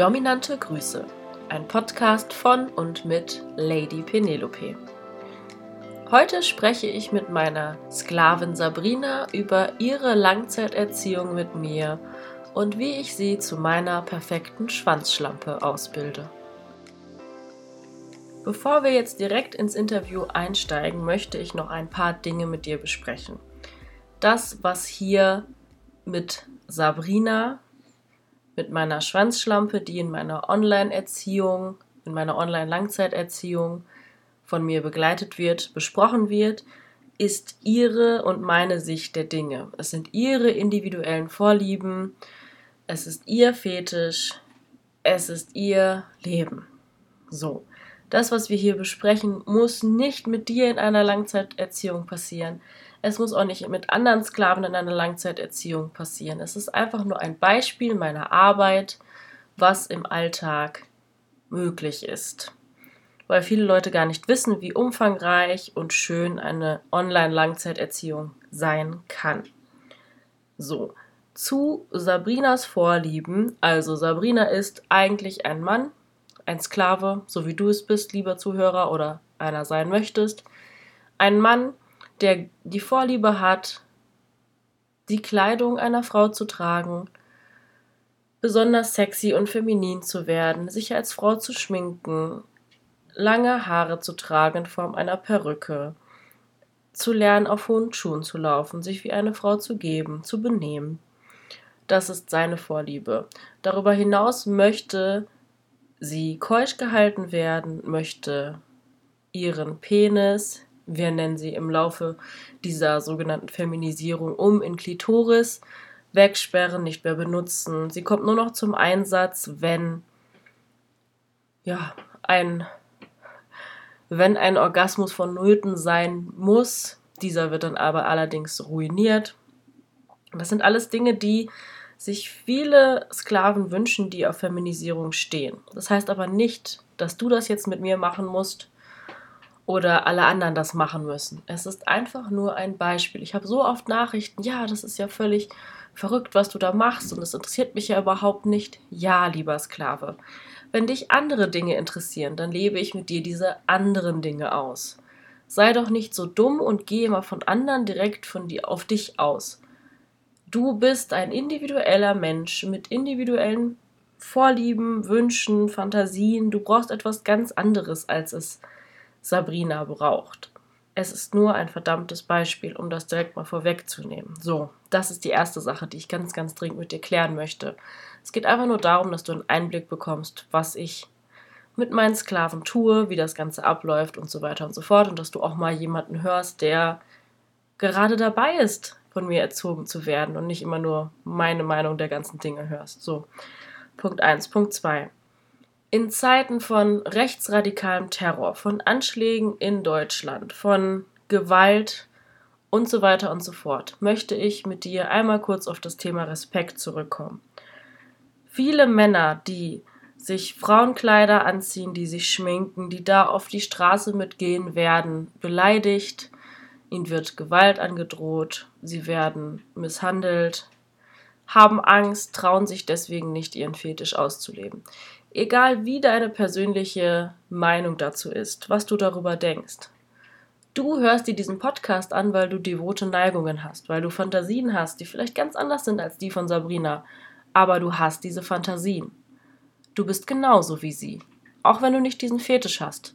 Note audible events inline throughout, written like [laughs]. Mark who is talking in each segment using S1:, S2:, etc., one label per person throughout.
S1: Dominante Grüße, ein Podcast von und mit Lady Penelope. Heute spreche ich mit meiner Sklavin Sabrina über ihre Langzeiterziehung mit mir und wie ich sie zu meiner perfekten Schwanzschlampe ausbilde. Bevor wir jetzt direkt ins Interview einsteigen, möchte ich noch ein paar Dinge mit dir besprechen. Das, was hier mit Sabrina, mit meiner Schwanzschlampe, die in meiner Online-Erziehung, in meiner Online-Langzeiterziehung von mir begleitet wird, besprochen wird, ist ihre und meine Sicht der Dinge. Es sind ihre individuellen Vorlieben, es ist ihr Fetisch, es ist ihr Leben. So, das, was wir hier besprechen, muss nicht mit dir in einer Langzeiterziehung passieren. Es muss auch nicht mit anderen Sklaven in einer Langzeiterziehung passieren. Es ist einfach nur ein Beispiel meiner Arbeit, was im Alltag möglich ist. Weil viele Leute gar nicht wissen, wie umfangreich und schön eine Online-Langzeiterziehung sein kann. So, zu Sabrinas Vorlieben. Also Sabrina ist eigentlich ein Mann, ein Sklave, so wie du es bist, lieber Zuhörer, oder einer sein möchtest. Ein Mann, der die Vorliebe hat, die Kleidung einer Frau zu tragen, besonders sexy und feminin zu werden, sich als Frau zu schminken, lange Haare zu tragen in Form einer Perücke, zu lernen, auf hohen Schuhen zu laufen, sich wie eine Frau zu geben, zu benehmen. Das ist seine Vorliebe. Darüber hinaus möchte sie keusch gehalten werden, möchte ihren Penis wir nennen sie im Laufe dieser sogenannten Feminisierung um in Klitoris, wegsperren, nicht mehr benutzen. Sie kommt nur noch zum Einsatz, wenn ja, ein wenn ein Orgasmus vonnöten sein muss. Dieser wird dann aber allerdings ruiniert. Das sind alles Dinge, die sich viele Sklaven wünschen, die auf Feminisierung stehen. Das heißt aber nicht, dass du das jetzt mit mir machen musst oder alle anderen das machen müssen. Es ist einfach nur ein Beispiel. Ich habe so oft Nachrichten, ja, das ist ja völlig verrückt, was du da machst und es interessiert mich ja überhaupt nicht. Ja, lieber Sklave. Wenn dich andere Dinge interessieren, dann lebe ich mit dir diese anderen Dinge aus. Sei doch nicht so dumm und gehe mal von anderen direkt von dir auf dich aus. Du bist ein individueller Mensch mit individuellen Vorlieben, Wünschen, Fantasien. Du brauchst etwas ganz anderes, als es Sabrina braucht. Es ist nur ein verdammtes Beispiel, um das direkt mal vorwegzunehmen. So, das ist die erste Sache, die ich ganz, ganz dringend mit dir klären möchte. Es geht einfach nur darum, dass du einen Einblick bekommst, was ich mit meinen Sklaven tue, wie das Ganze abläuft und so weiter und so fort. Und dass du auch mal jemanden hörst, der gerade dabei ist, von mir erzogen zu werden und nicht immer nur meine Meinung der ganzen Dinge hörst. So, Punkt 1. Punkt 2. In Zeiten von rechtsradikalem Terror, von Anschlägen in Deutschland, von Gewalt und so weiter und so fort, möchte ich mit dir einmal kurz auf das Thema Respekt zurückkommen. Viele Männer, die sich Frauenkleider anziehen, die sich schminken, die da auf die Straße mitgehen, werden beleidigt, ihnen wird Gewalt angedroht, sie werden misshandelt, haben Angst, trauen sich deswegen nicht, ihren Fetisch auszuleben. Egal wie deine persönliche Meinung dazu ist, was du darüber denkst. Du hörst dir diesen Podcast an, weil du devote Neigungen hast, weil du Fantasien hast, die vielleicht ganz anders sind als die von Sabrina, aber du hast diese Fantasien. Du bist genauso wie sie, auch wenn du nicht diesen Fetisch hast.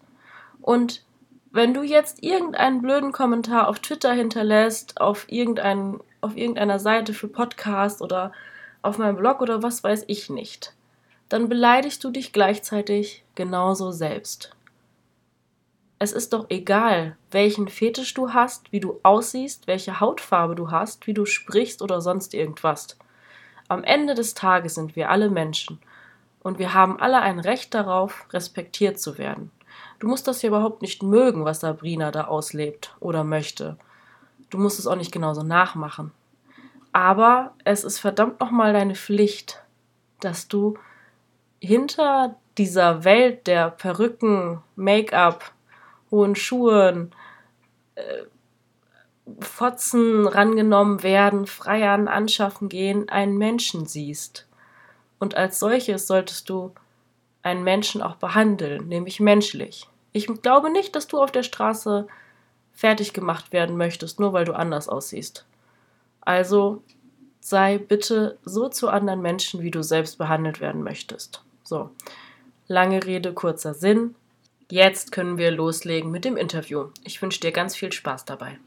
S1: Und wenn du jetzt irgendeinen blöden Kommentar auf Twitter hinterlässt, auf, irgendein, auf irgendeiner Seite für Podcast oder auf meinem Blog oder was weiß ich nicht, dann beleidigst du dich gleichzeitig genauso selbst. Es ist doch egal, welchen Fetisch du hast, wie du aussiehst, welche Hautfarbe du hast, wie du sprichst oder sonst irgendwas. Am Ende des Tages sind wir alle Menschen und wir haben alle ein Recht darauf, respektiert zu werden. Du musst das ja überhaupt nicht mögen, was Sabrina da auslebt oder möchte. Du musst es auch nicht genauso nachmachen. Aber es ist verdammt nochmal deine Pflicht, dass du hinter dieser Welt der Perücken, Make-up, hohen Schuhen, äh, Fotzen rangenommen werden, Freiern anschaffen gehen, einen Menschen siehst. Und als solches solltest du einen Menschen auch behandeln, nämlich menschlich. Ich glaube nicht, dass du auf der Straße fertig gemacht werden möchtest, nur weil du anders aussiehst. Also sei bitte so zu anderen Menschen, wie du selbst behandelt werden möchtest. So, lange Rede, kurzer Sinn. Jetzt können wir loslegen mit dem Interview. Ich wünsche dir ganz viel Spaß dabei.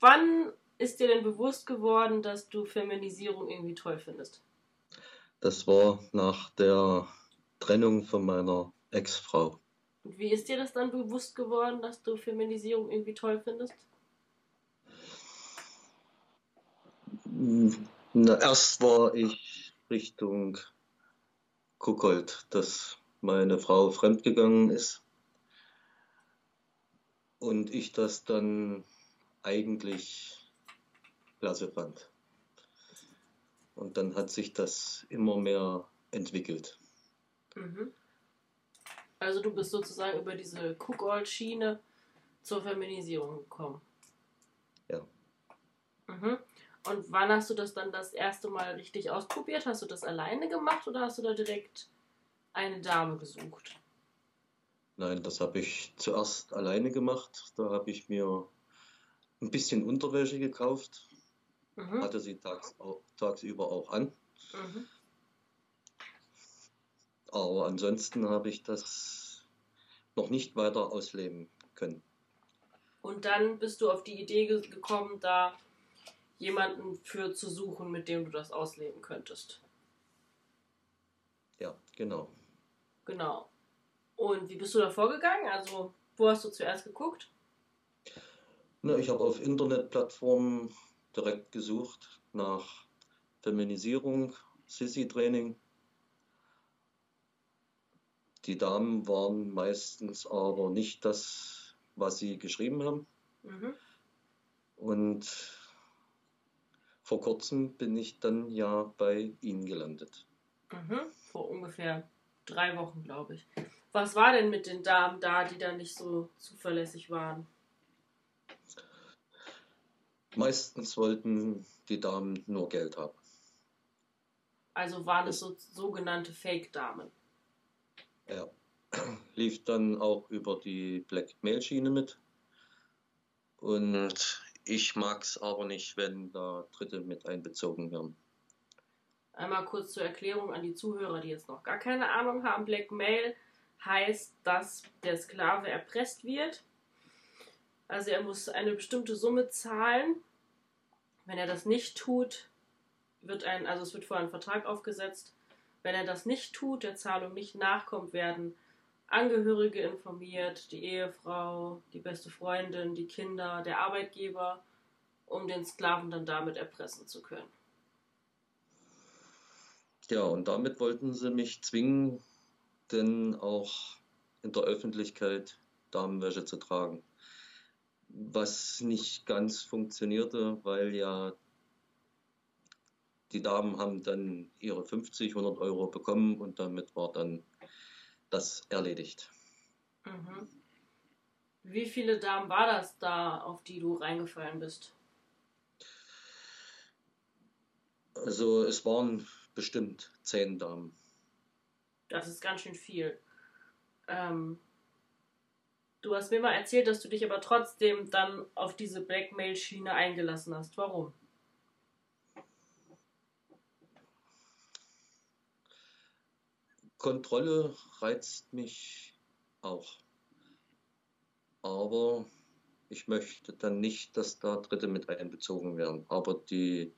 S1: Wann ist dir denn bewusst geworden, dass du Feminisierung irgendwie toll findest?
S2: Das war nach der Trennung von meiner Ex-Frau.
S1: Und wie ist dir das dann bewusst geworden, dass du Feminisierung irgendwie toll findest?
S2: Na, erst war ich Richtung Kuckold, dass meine Frau fremdgegangen ist und ich das dann eigentlich klasse fand. Und dann hat sich das immer mehr entwickelt.
S1: Mhm. Also du bist sozusagen über diese Cook-Old-Schiene zur Feminisierung gekommen.
S2: Ja.
S1: Mhm. Und wann hast du das dann das erste Mal richtig ausprobiert? Hast du das alleine gemacht oder hast du da direkt eine Dame gesucht?
S2: Nein, das habe ich zuerst alleine gemacht. Da habe ich mir ein bisschen Unterwäsche gekauft, mhm. hatte sie tags, tagsüber auch an. Mhm. Aber ansonsten habe ich das noch nicht weiter ausleben können.
S1: Und dann bist du auf die Idee gekommen, da jemanden für zu suchen, mit dem du das ausleben könntest.
S2: Ja, genau.
S1: Genau. Und wie bist du da vorgegangen? Also, wo hast du zuerst geguckt?
S2: Na, ich habe auf Internetplattformen direkt gesucht nach Feminisierung, Sissy-Training. Die Damen waren meistens aber nicht das, was sie geschrieben haben. Mhm. Und vor kurzem bin ich dann ja bei Ihnen gelandet.
S1: Mhm. Vor ungefähr drei Wochen, glaube ich. Was war denn mit den Damen da, die da nicht so zuverlässig waren?
S2: Meistens wollten die Damen nur Geld haben.
S1: Also waren es so sogenannte Fake-Damen.
S2: Ja. [clears throat] Lief dann auch über die Black-Mail-Schiene mit. Und ich mag es aber nicht, wenn da Dritte mit einbezogen werden.
S1: Einmal kurz zur Erklärung an die Zuhörer, die jetzt noch gar keine Ahnung haben. Blackmail heißt, dass der Sklave erpresst wird. Also er muss eine bestimmte Summe zahlen. Wenn er das nicht tut, wird ein, also es wird vorher ein Vertrag aufgesetzt. Wenn er das nicht tut, der Zahlung nicht nachkommt, werden Angehörige informiert, die Ehefrau, die beste Freundin, die Kinder, der Arbeitgeber, um den Sklaven dann damit erpressen zu können.
S2: Ja, und damit wollten sie mich zwingen, denn auch in der Öffentlichkeit Damenwäsche zu tragen. Was nicht ganz funktionierte, weil ja die Damen haben dann ihre 50, 100 Euro bekommen und damit war dann das erledigt.
S1: Mhm. Wie viele Damen war das da, auf die du reingefallen bist?
S2: Also es waren bestimmt zehn Damen.
S1: Das ist ganz schön viel. Ähm, du hast mir mal erzählt, dass du dich aber trotzdem dann auf diese Blackmail-Schiene eingelassen hast. Warum?
S2: Kontrolle reizt mich auch. Aber ich möchte dann nicht, dass da Dritte mit einbezogen werden. Aber die,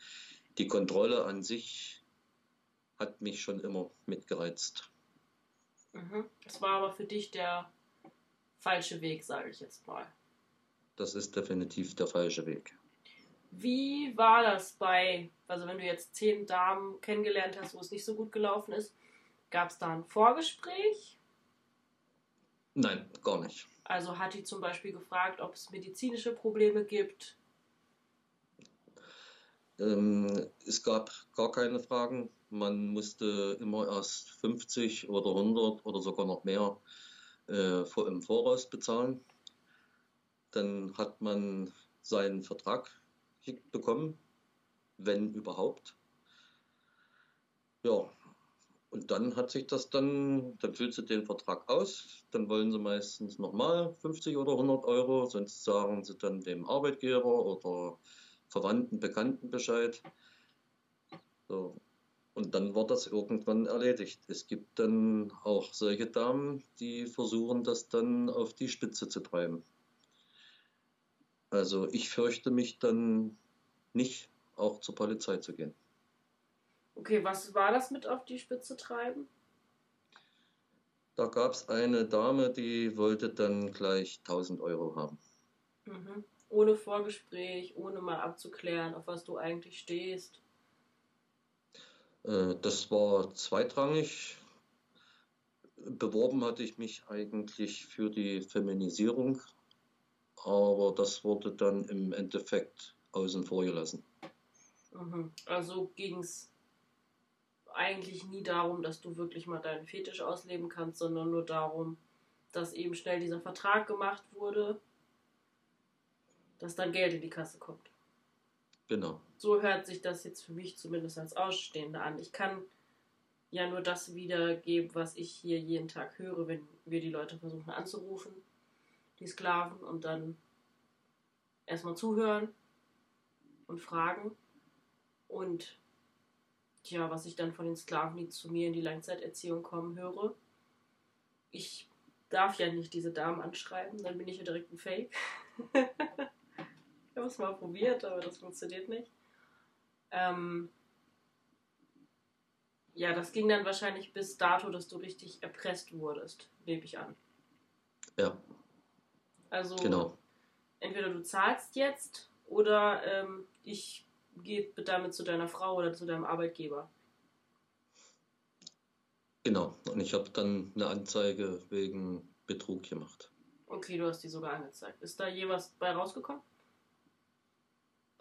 S2: die Kontrolle an sich hat mich schon immer mitgereizt.
S1: Mhm. Das war aber für dich der falsche Weg, sage ich jetzt mal.
S2: Das ist definitiv der falsche Weg.
S1: Wie war das bei, also wenn du jetzt zehn Damen kennengelernt hast, wo es nicht so gut gelaufen ist, Gab es da ein Vorgespräch?
S2: Nein, gar nicht.
S1: Also hat die zum Beispiel gefragt, ob es medizinische Probleme gibt?
S2: Ähm, es gab gar keine Fragen. Man musste immer erst 50 oder 100 oder sogar noch mehr äh, im Voraus bezahlen. Dann hat man seinen Vertrag bekommen, wenn überhaupt. Ja, und dann hat sich das dann, dann füllst du den Vertrag aus, dann wollen sie meistens nochmal 50 oder 100 Euro, sonst sagen sie dann dem Arbeitgeber oder Verwandten, Bekannten Bescheid. So. Und dann wird das irgendwann erledigt. Es gibt dann auch solche Damen, die versuchen, das dann auf die Spitze zu treiben. Also ich fürchte mich dann nicht, auch zur Polizei zu gehen.
S1: Okay, was war das mit auf die Spitze treiben?
S2: Da gab es eine Dame, die wollte dann gleich 1000 Euro haben.
S1: Mhm. Ohne Vorgespräch, ohne mal abzuklären, auf was du eigentlich stehst.
S2: Äh, das war zweitrangig. Beworben hatte ich mich eigentlich für die Feminisierung, aber das wurde dann im Endeffekt außen vor gelassen.
S1: Mhm. Also ging es eigentlich nie darum, dass du wirklich mal deinen Fetisch ausleben kannst, sondern nur darum, dass eben schnell dieser Vertrag gemacht wurde, dass dann Geld in die Kasse kommt.
S2: Genau.
S1: So hört sich das jetzt für mich zumindest als Ausstehende an. Ich kann ja nur das wiedergeben, was ich hier jeden Tag höre, wenn wir die Leute versuchen anzurufen, die Sklaven, und dann erstmal zuhören und fragen. Und Tja, was ich dann von den Sklaven, die zu mir in die Langzeiterziehung kommen, höre. Ich darf ja nicht diese Damen anschreiben, dann bin ich ja direkt ein Fake. [laughs] ich habe es mal probiert, aber das funktioniert nicht. Ähm ja, das ging dann wahrscheinlich bis dato, dass du richtig erpresst wurdest, nehme ich an.
S2: Ja.
S1: Also, genau. entweder du zahlst jetzt oder ähm, ich geh damit zu deiner Frau oder zu deinem Arbeitgeber.
S2: Genau, und ich habe dann eine Anzeige wegen Betrug gemacht.
S1: Okay, du hast die sogar angezeigt. Ist da je was bei rausgekommen?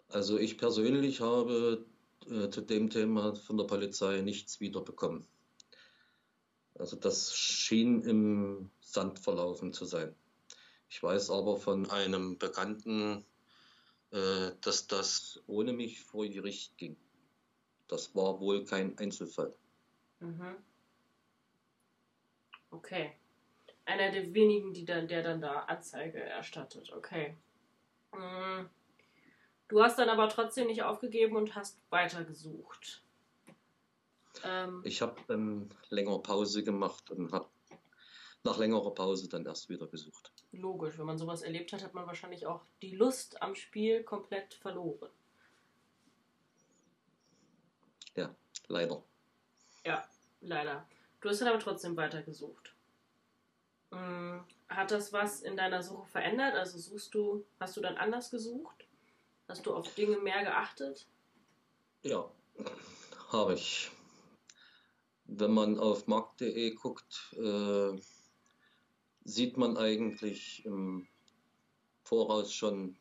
S2: Also ich persönlich habe äh, zu dem Thema von der Polizei nichts wiederbekommen. Also das schien im Sand verlaufen zu sein. Ich weiß aber von einem Bekannten, äh, dass das ohne mich vor Gericht ging. Das war wohl kein Einzelfall.
S1: Mhm. Okay. Einer der wenigen, die dann, der dann da Anzeige erstattet. Okay. Mhm. Du hast dann aber trotzdem nicht aufgegeben und hast weitergesucht.
S2: Ähm, ich habe dann länger Pause gemacht und habe nach längerer Pause dann erst wieder gesucht.
S1: Logisch, wenn man sowas erlebt hat, hat man wahrscheinlich auch die Lust am Spiel komplett verloren.
S2: Ja, leider.
S1: Ja, leider. Du hast dann aber trotzdem weitergesucht. Hm, hat das was in deiner Suche verändert? Also suchst du, hast du dann anders gesucht? Hast du auf Dinge mehr geachtet?
S2: Ja, habe ich. Wenn man auf markt.de guckt, äh, sieht man eigentlich im Voraus schon,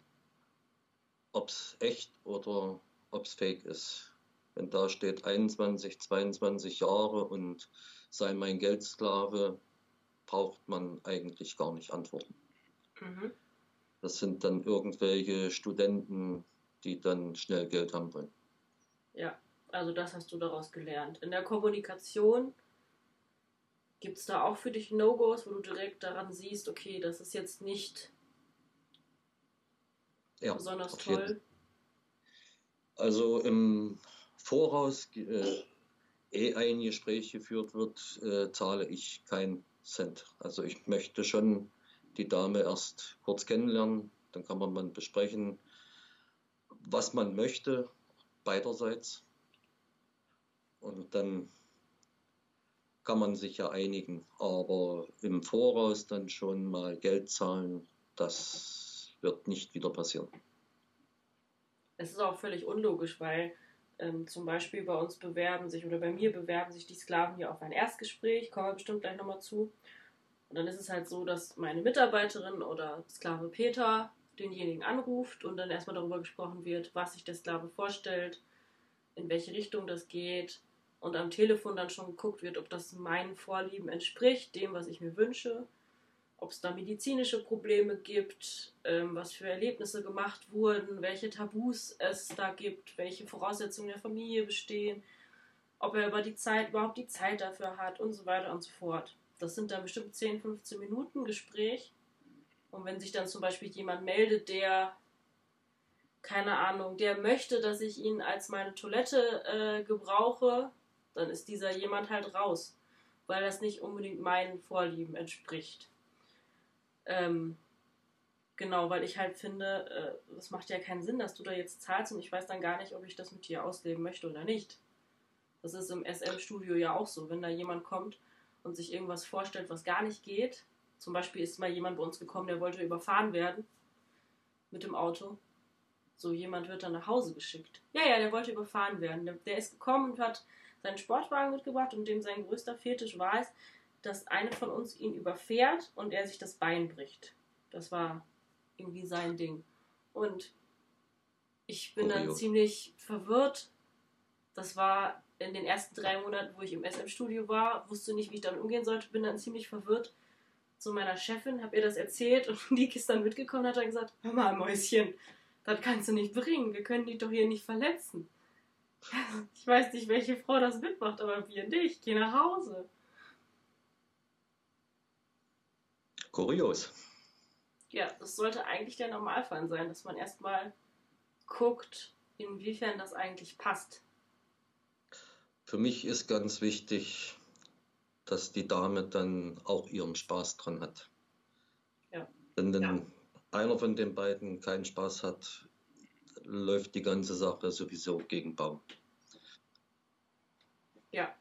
S2: ob es echt oder ob es fake ist. Wenn da steht 21, 22 Jahre und sei mein Geldsklave, braucht man eigentlich gar nicht antworten. Mhm. Das sind dann irgendwelche Studenten, die dann schnell Geld haben wollen.
S1: Ja, also das hast du daraus gelernt. In der Kommunikation Gibt es da auch für dich No-Gos, wo du direkt daran siehst, okay, das ist jetzt nicht ja, besonders toll?
S2: Also im Voraus, äh, eh ein Gespräch geführt wird, äh, zahle ich keinen Cent. Also ich möchte schon die Dame erst kurz kennenlernen, dann kann man mal besprechen, was man möchte, beiderseits. Und dann kann man sich ja einigen. Aber im Voraus dann schon mal Geld zahlen, das wird nicht wieder passieren.
S1: Es ist auch völlig unlogisch, weil ähm, zum Beispiel bei uns bewerben sich oder bei mir bewerben sich die Sklaven hier auf ein Erstgespräch, kommen wir bestimmt gleich nochmal zu. Und dann ist es halt so, dass meine Mitarbeiterin oder Sklave Peter denjenigen anruft und dann erstmal darüber gesprochen wird, was sich der Sklave vorstellt, in welche Richtung das geht, und am Telefon dann schon geguckt wird, ob das meinen Vorlieben entspricht, dem, was ich mir wünsche, ob es da medizinische Probleme gibt, ähm, was für Erlebnisse gemacht wurden, welche Tabus es da gibt, welche Voraussetzungen der Familie bestehen, ob er über die Zeit, überhaupt die Zeit dafür hat und so weiter und so fort. Das sind dann bestimmt 10, 15 Minuten Gespräch. Und wenn sich dann zum Beispiel jemand meldet, der, keine Ahnung, der möchte, dass ich ihn als meine Toilette äh, gebrauche, dann ist dieser jemand halt raus, weil das nicht unbedingt meinen Vorlieben entspricht. Ähm, genau, weil ich halt finde, äh, macht ja keinen Sinn, dass du da jetzt zahlst und ich weiß dann gar nicht, ob ich das mit dir ausleben möchte oder nicht. Das ist im SM-Studio ja auch so, wenn da jemand kommt und sich irgendwas vorstellt, was gar nicht geht. Zum Beispiel ist mal jemand bei uns gekommen, der wollte überfahren werden mit dem Auto. So jemand wird dann nach Hause geschickt. Ja, ja, der wollte überfahren werden. Der, der ist gekommen und hat seinen Sportwagen mitgebracht und dem sein größter Fetisch war es, dass eine von uns ihn überfährt und er sich das Bein bricht. Das war irgendwie sein Ding. Und ich bin dann ziemlich verwirrt. Das war in den ersten drei Monaten, wo ich im SM-Studio war, wusste nicht, wie ich damit umgehen sollte, bin dann ziemlich verwirrt zu meiner Chefin, habe ihr das erzählt und [laughs] die ist dann mitgekommen und hat dann gesagt, hör mal, Mäuschen, das kannst du nicht bringen, wir können dich doch hier nicht verletzen. Ich weiß nicht, welche Frau das mitmacht, aber wir nicht, geh nach Hause.
S2: Kurios.
S1: Ja, das sollte eigentlich der Normalfall sein, dass man erstmal guckt, inwiefern das eigentlich passt.
S2: Für mich ist ganz wichtig, dass die Dame dann auch ihren Spaß dran hat. Ja. Wenn dann ja. einer von den beiden keinen Spaß hat, läuft die ganze Sache sowieso gegen Baum.
S1: Ja.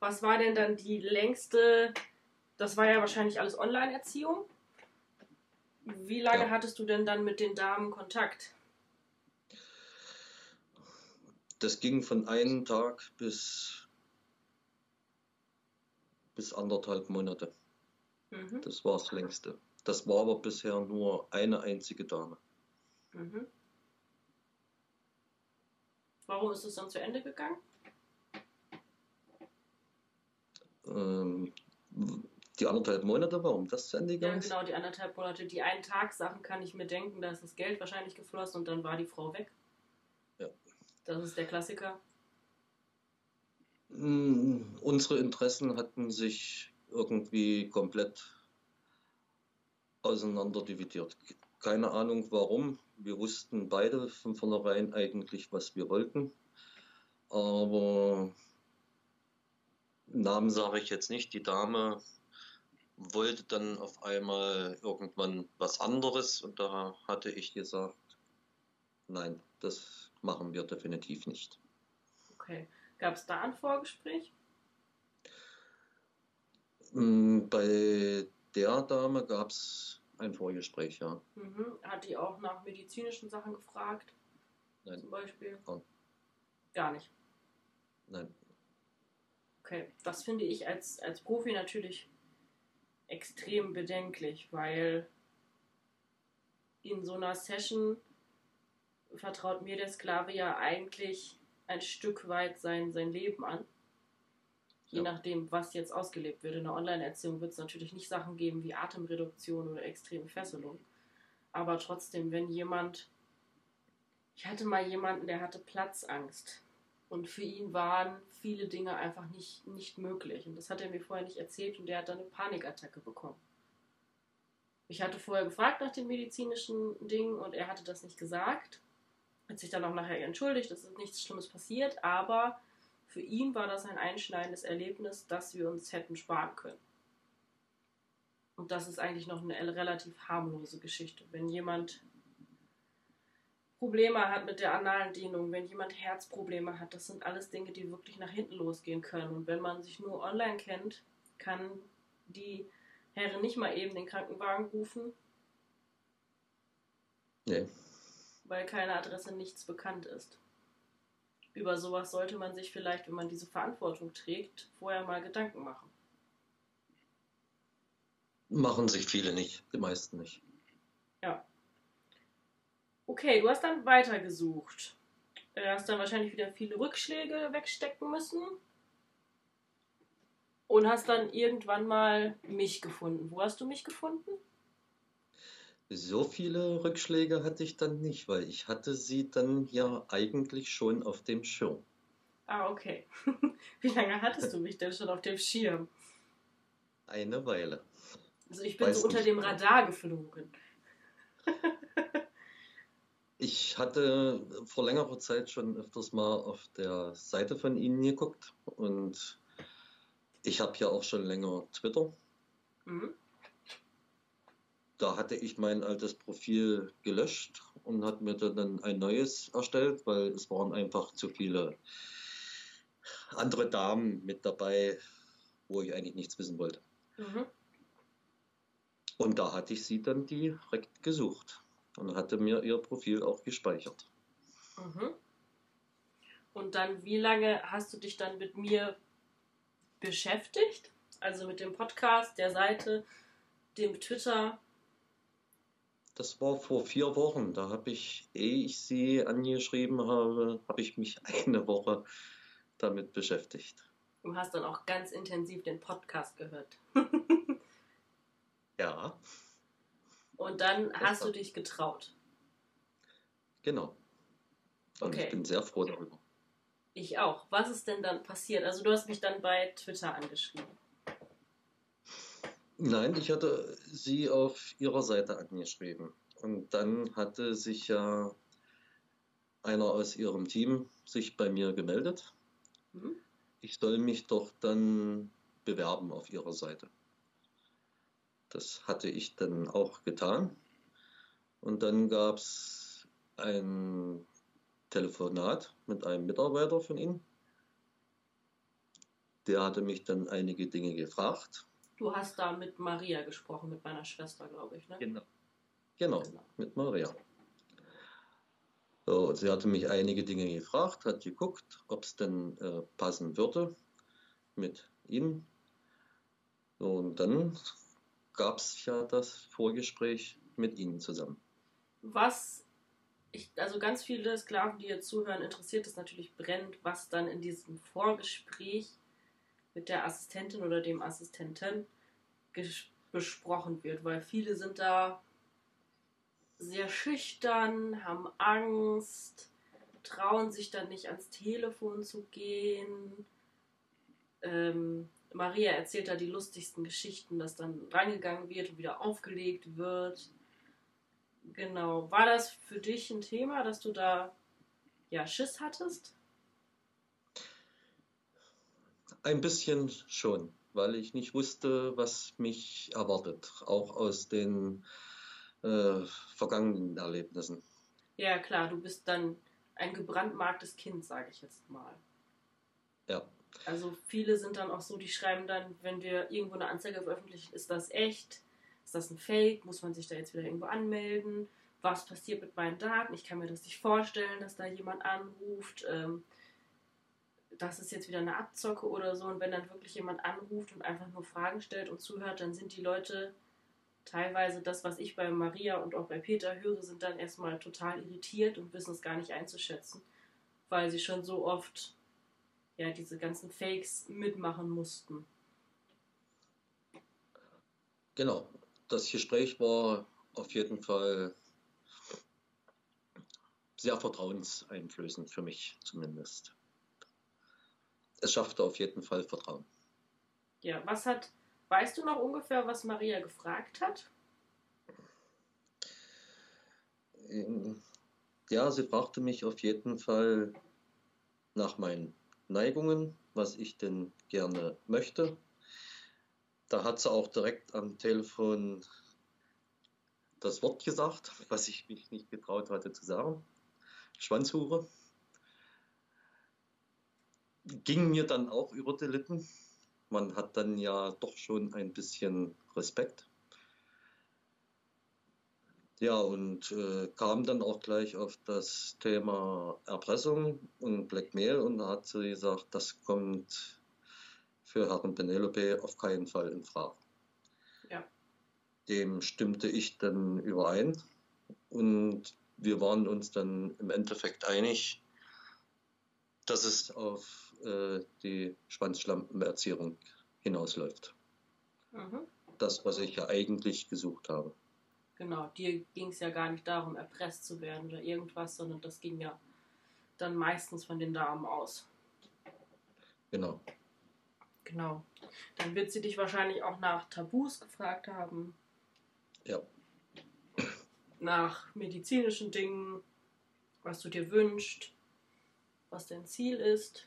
S1: Was war denn dann die längste das war ja wahrscheinlich alles Online-Erziehung. Wie lange ja. hattest du denn dann mit den Damen Kontakt?
S2: Das ging von einem Tag bis, bis anderthalb Monate. Mhm. Das war das längste. Das war aber bisher nur eine einzige Dame. Mhm.
S1: Warum ist es dann zu Ende gegangen?
S2: Ähm, die anderthalb Monate, warum das zu Ende
S1: gegangen Ja, genau, die anderthalb Monate. Die einen Tag Sachen kann ich mir denken, da ist das Geld wahrscheinlich geflossen und dann war die Frau weg. Ja. Das ist der Klassiker.
S2: Mm, unsere Interessen hatten sich irgendwie komplett auseinanderdividiert. Keine Ahnung warum. Wir wussten beide von vornherein eigentlich, was wir wollten. Aber Namen sage ich jetzt nicht. Die Dame wollte dann auf einmal irgendwann was anderes und da hatte ich gesagt, nein, das machen wir definitiv nicht.
S1: Okay. Gab es da ein Vorgespräch?
S2: Mm, bei der Dame gab es ein Vorgespräch, ja.
S1: Mhm. Hat die auch nach medizinischen Sachen gefragt? Nein. Zum Beispiel? Ja. Gar nicht.
S2: Nein.
S1: Okay, das finde ich als, als Profi natürlich extrem bedenklich, weil in so einer Session vertraut mir der Sklave ja eigentlich ein Stück weit sein, sein Leben an. Je ja. nachdem, was jetzt ausgelebt wird. In der Online-Erziehung wird es natürlich nicht Sachen geben wie Atemreduktion oder extreme Fesselung. Aber trotzdem, wenn jemand. Ich hatte mal jemanden, der hatte Platzangst. Und für ihn waren viele Dinge einfach nicht, nicht möglich. Und das hat er mir vorher nicht erzählt und der hat dann eine Panikattacke bekommen. Ich hatte vorher gefragt nach den medizinischen Dingen und er hatte das nicht gesagt. Hat sich dann auch nachher entschuldigt, es ist nichts Schlimmes passiert, aber für ihn war das ein einschneidendes Erlebnis, das wir uns hätten sparen können. Und das ist eigentlich noch eine relativ harmlose Geschichte. Wenn jemand Probleme hat mit der analen Dehnung, wenn jemand Herzprobleme hat, das sind alles Dinge, die wirklich nach hinten losgehen können. Und wenn man sich nur online kennt, kann die Herren nicht mal eben den Krankenwagen rufen. Nee. Weil keine Adresse nichts bekannt ist. Über sowas sollte man sich vielleicht, wenn man diese Verantwortung trägt, vorher mal Gedanken machen.
S2: Machen sich viele nicht, die meisten nicht.
S1: Ja. Okay, du hast dann weitergesucht. Du hast dann wahrscheinlich wieder viele Rückschläge wegstecken müssen. Und hast dann irgendwann mal mich gefunden. Wo hast du mich gefunden?
S2: So viele Rückschläge hatte ich dann nicht, weil ich hatte sie dann ja eigentlich schon auf dem Schirm.
S1: Ah, okay. [laughs] Wie lange hattest du mich denn schon auf dem Schirm?
S2: Eine Weile.
S1: Also ich bin Weiß so unter dem Radar geflogen. [laughs]
S2: ich hatte vor längerer Zeit schon öfters mal auf der Seite von Ihnen geguckt und ich habe ja auch schon länger Twitter. Mhm. Da hatte ich mein altes Profil gelöscht und hat mir dann ein neues erstellt, weil es waren einfach zu viele andere Damen mit dabei, wo ich eigentlich nichts wissen wollte. Mhm. Und da hatte ich sie dann direkt gesucht und hatte mir ihr Profil auch gespeichert.
S1: Mhm. Und dann, wie lange hast du dich dann mit mir beschäftigt? Also mit dem Podcast, der Seite, dem Twitter?
S2: Das war vor vier Wochen. Da habe ich, ehe ich sie angeschrieben habe, habe ich mich [laughs] eine Woche damit beschäftigt.
S1: Du hast dann auch ganz intensiv den Podcast gehört.
S2: ja.
S1: Und dann das hast du dich getraut.
S2: Genau. Und okay. ich bin sehr froh darüber.
S1: Ich auch. Was ist denn dann passiert? Also du hast mich dann bei Twitter angeschrieben.
S2: Nein, ich hatte sie auf ihrer Seite angeschrieben. Und dann hatte sich ja einer aus ihrem Team sich bei mir gemeldet Mhm. Ich soll mich doch dann bewerben auf ihrer Seite. Das hatte ich dann auch getan. Und dann gab es ein Telefonat mit einem Mitarbeiter von Ihnen. Der hatte mich dann einige Dinge gefragt.
S1: Du hast da mit Maria gesprochen, mit meiner Schwester, glaube ich, ne?
S2: Genau. Genau, genau. mit Maria. So, sie hatte mich einige Dinge gefragt, hat geguckt, ob es denn äh, passen würde mit ihm. So, und dann gab es ja das Vorgespräch mit ihnen zusammen.
S1: Was, ich, also ganz viele Sklaven, die jetzt zuhören, interessiert es natürlich brennend, was dann in diesem Vorgespräch mit der Assistentin oder dem Assistenten besprochen wird, weil viele sind da sehr schüchtern, haben Angst, trauen sich dann nicht ans Telefon zu gehen. Ähm, Maria erzählt da die lustigsten Geschichten, dass dann rangegangen wird und wieder aufgelegt wird. Genau. War das für dich ein Thema, dass du da ja Schiss hattest?
S2: Ein bisschen schon, weil ich nicht wusste, was mich erwartet. Auch aus den äh, vergangenen Erlebnissen.
S1: Ja, klar, du bist dann ein gebrandmarktes Kind, sage ich jetzt mal.
S2: Ja.
S1: Also viele sind dann auch so, die schreiben dann, wenn wir irgendwo eine Anzeige veröffentlichen, ist das echt? Ist das ein Fake? Muss man sich da jetzt wieder irgendwo anmelden? Was passiert mit meinen Daten? Ich kann mir das nicht vorstellen, dass da jemand anruft. Ähm, das ist jetzt wieder eine Abzocke oder so. Und wenn dann wirklich jemand anruft und einfach nur Fragen stellt und zuhört, dann sind die Leute teilweise das, was ich bei Maria und auch bei Peter höre, sind dann erstmal total irritiert und wissen es gar nicht einzuschätzen, weil sie schon so oft ja diese ganzen Fakes mitmachen mussten.
S2: Genau, das Gespräch war auf jeden Fall sehr vertrauenseinflößend für mich zumindest. Es schaffte auf jeden Fall Vertrauen.
S1: Ja, was hat Weißt du noch ungefähr, was Maria gefragt hat?
S2: Ja, sie fragte mich auf jeden Fall nach meinen Neigungen, was ich denn gerne möchte. Da hat sie auch direkt am Telefon das Wort gesagt, was ich mich nicht getraut hatte zu sagen. Schwanzhure. Ging mir dann auch über die Lippen man hat dann ja doch schon ein bisschen Respekt. Ja, und äh, kam dann auch gleich auf das Thema Erpressung und Blackmail und da hat sie gesagt, das kommt für Herrn Penelope auf keinen Fall in Frage.
S1: Ja.
S2: Dem stimmte ich dann überein und wir waren uns dann im Endeffekt einig, dass es auf die Schwanzschlampenerziehung hinausläuft. Mhm. Das, was ich ja eigentlich gesucht habe.
S1: Genau, dir ging es ja gar nicht darum, erpresst zu werden oder irgendwas, sondern das ging ja dann meistens von den Damen aus.
S2: Genau.
S1: Genau. Dann wird sie dich wahrscheinlich auch nach Tabus gefragt haben.
S2: Ja.
S1: Nach medizinischen Dingen, was du dir wünschst, was dein Ziel ist.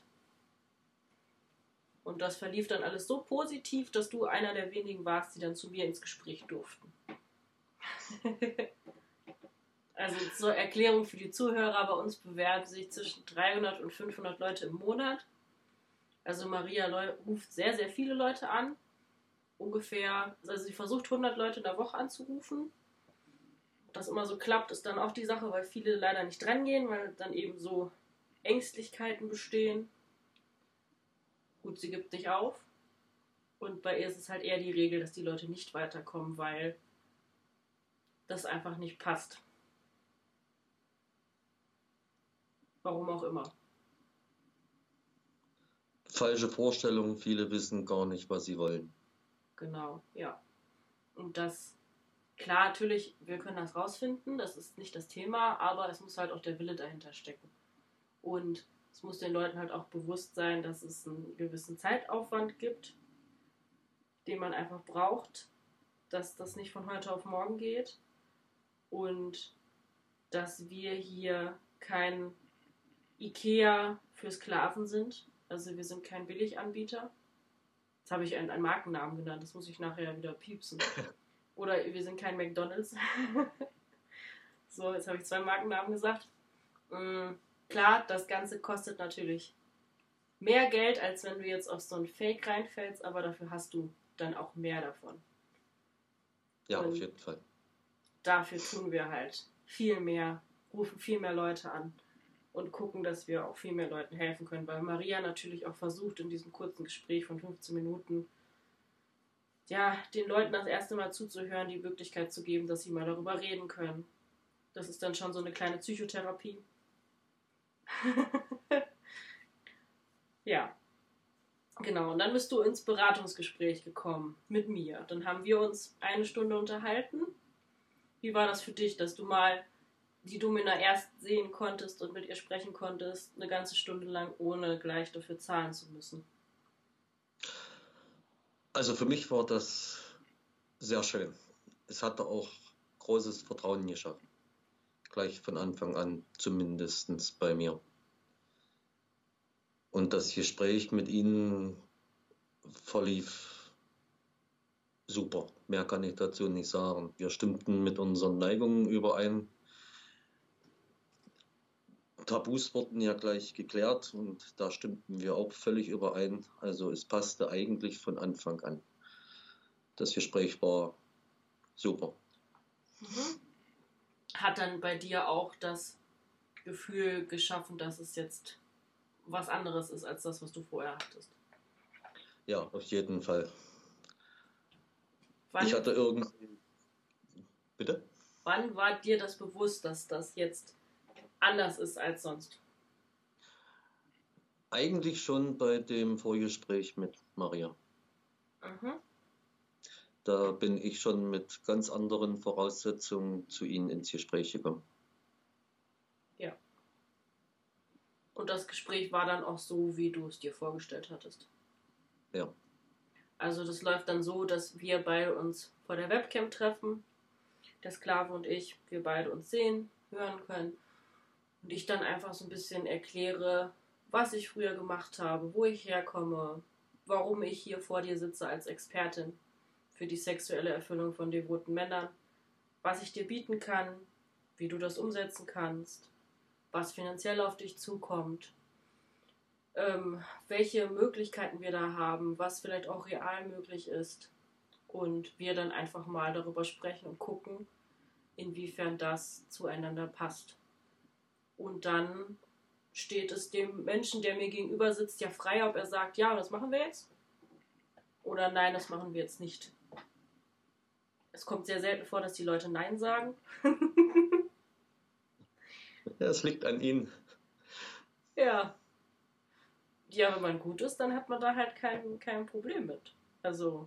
S1: Und das verlief dann alles so positiv, dass du einer der wenigen warst, die dann zu mir ins Gespräch durften. [laughs] also zur Erklärung für die Zuhörer, bei uns bewerben sich zwischen 300 und 500 Leute im Monat. Also Maria ruft sehr, sehr viele Leute an. Ungefähr, also sie versucht 100 Leute in der Woche anzurufen. Das immer so klappt, ist dann auch die Sache, weil viele leider nicht drangehen, weil dann eben so Ängstlichkeiten bestehen. Gut, sie gibt nicht auf. Und bei ihr ist es halt eher die Regel, dass die Leute nicht weiterkommen, weil das einfach nicht passt. Warum auch immer.
S2: Falsche Vorstellungen, viele wissen gar nicht, was sie wollen.
S1: Genau, ja. Und das, klar, natürlich, wir können das rausfinden, das ist nicht das Thema, aber es muss halt auch der Wille dahinter stecken. Und es muss den Leuten halt auch bewusst sein, dass es einen gewissen Zeitaufwand gibt, den man einfach braucht, dass das nicht von heute auf morgen geht und dass wir hier kein Ikea für Sklaven sind. Also wir sind kein Billiganbieter. Jetzt habe ich einen, einen Markennamen genannt, das muss ich nachher wieder piepsen. [laughs] Oder wir sind kein McDonalds. [laughs] so, jetzt habe ich zwei Markennamen gesagt. Klar, das Ganze kostet natürlich mehr Geld, als wenn du jetzt auf so ein Fake reinfällst, aber dafür hast du dann auch mehr davon.
S2: Ja, Und auf jeden Fall.
S1: Dafür tun wir halt viel mehr, rufen viel mehr Leute an und gucken, dass wir auch viel mehr Leuten helfen können, weil Maria natürlich auch versucht, in diesem kurzen Gespräch von 15 Minuten ja, den Leuten das erste Mal zuzuhören, die Möglichkeit zu geben, dass sie mal darüber reden können. Das ist dann schon so eine kleine Psychotherapie. [laughs] ja. Genau, und dann bist du ins Beratungsgespräch gekommen mit mir. Dann haben wir uns eine Stunde unterhalten. Wie war das für dich, dass du mal die Domina erst sehen konntest und mit ihr sprechen konntest, eine ganze Stunde lang, ohne gleich dafür zahlen zu müssen?
S2: Also für mich war das sehr schön. Es hatte auch großes Vertrauen geschaffen gleich von Anfang an, zumindest bei mir. Und das Gespräch mit Ihnen verlief super. Mehr kann ich dazu nicht sagen. Wir stimmten mit unseren Neigungen überein. Tabus wurden ja gleich geklärt und da stimmten wir auch völlig überein. Also es passte eigentlich von Anfang an. Das Gespräch war super.
S1: Mhm hat dann bei dir auch das Gefühl geschaffen, dass es jetzt was anderes ist als das, was du vorher hattest.
S2: Ja, auf jeden Fall. Wann, ich hatte irgendwie. Bitte?
S1: Wann war dir das bewusst, dass das jetzt anders ist als sonst?
S2: Eigentlich schon bei dem Vorgespräch mit Maria. Mhm da bin ich schon mit ganz anderen Voraussetzungen zu Ihnen ins Gespräch gekommen.
S1: Ja. Und das Gespräch war dann auch so, wie du es dir vorgestellt hattest.
S2: Ja.
S1: Also das läuft dann so, dass wir beide uns vor der Webcam treffen, der Sklave und ich, wir beide uns sehen, hören können und ich dann einfach so ein bisschen erkläre, was ich früher gemacht habe, wo ich herkomme, warum ich hier vor dir sitze als Expertin für die sexuelle Erfüllung von devoten Männern, was ich dir bieten kann, wie du das umsetzen kannst, was finanziell auf dich zukommt, ähm, welche Möglichkeiten wir da haben, was vielleicht auch real möglich ist und wir dann einfach mal darüber sprechen und gucken, inwiefern das zueinander passt. Und dann steht es dem Menschen, der mir gegenüber sitzt, ja frei, ob er sagt, ja, das machen wir jetzt oder nein, das machen wir jetzt nicht. Es kommt sehr selten vor, dass die Leute Nein sagen. [laughs]
S2: ja, es liegt an ihnen.
S1: Ja. Ja, wenn man gut ist, dann hat man da halt kein, kein Problem mit. Also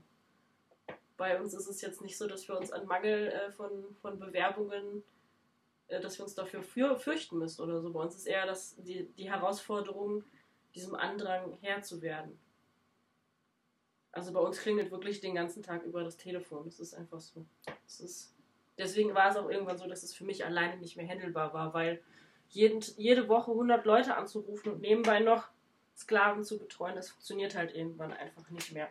S1: bei uns ist es jetzt nicht so, dass wir uns an Mangel äh, von, von Bewerbungen, äh, dass wir uns dafür für, fürchten müssen oder so. Bei uns ist eher das, die, die Herausforderung, diesem Andrang Herr zu werden. Also bei uns klingelt wirklich den ganzen Tag über das Telefon. Das ist einfach so. Das ist, deswegen war es auch irgendwann so, dass es für mich alleine nicht mehr handelbar war, weil jeden, jede Woche 100 Leute anzurufen und nebenbei noch Sklaven zu betreuen, das funktioniert halt irgendwann einfach nicht mehr.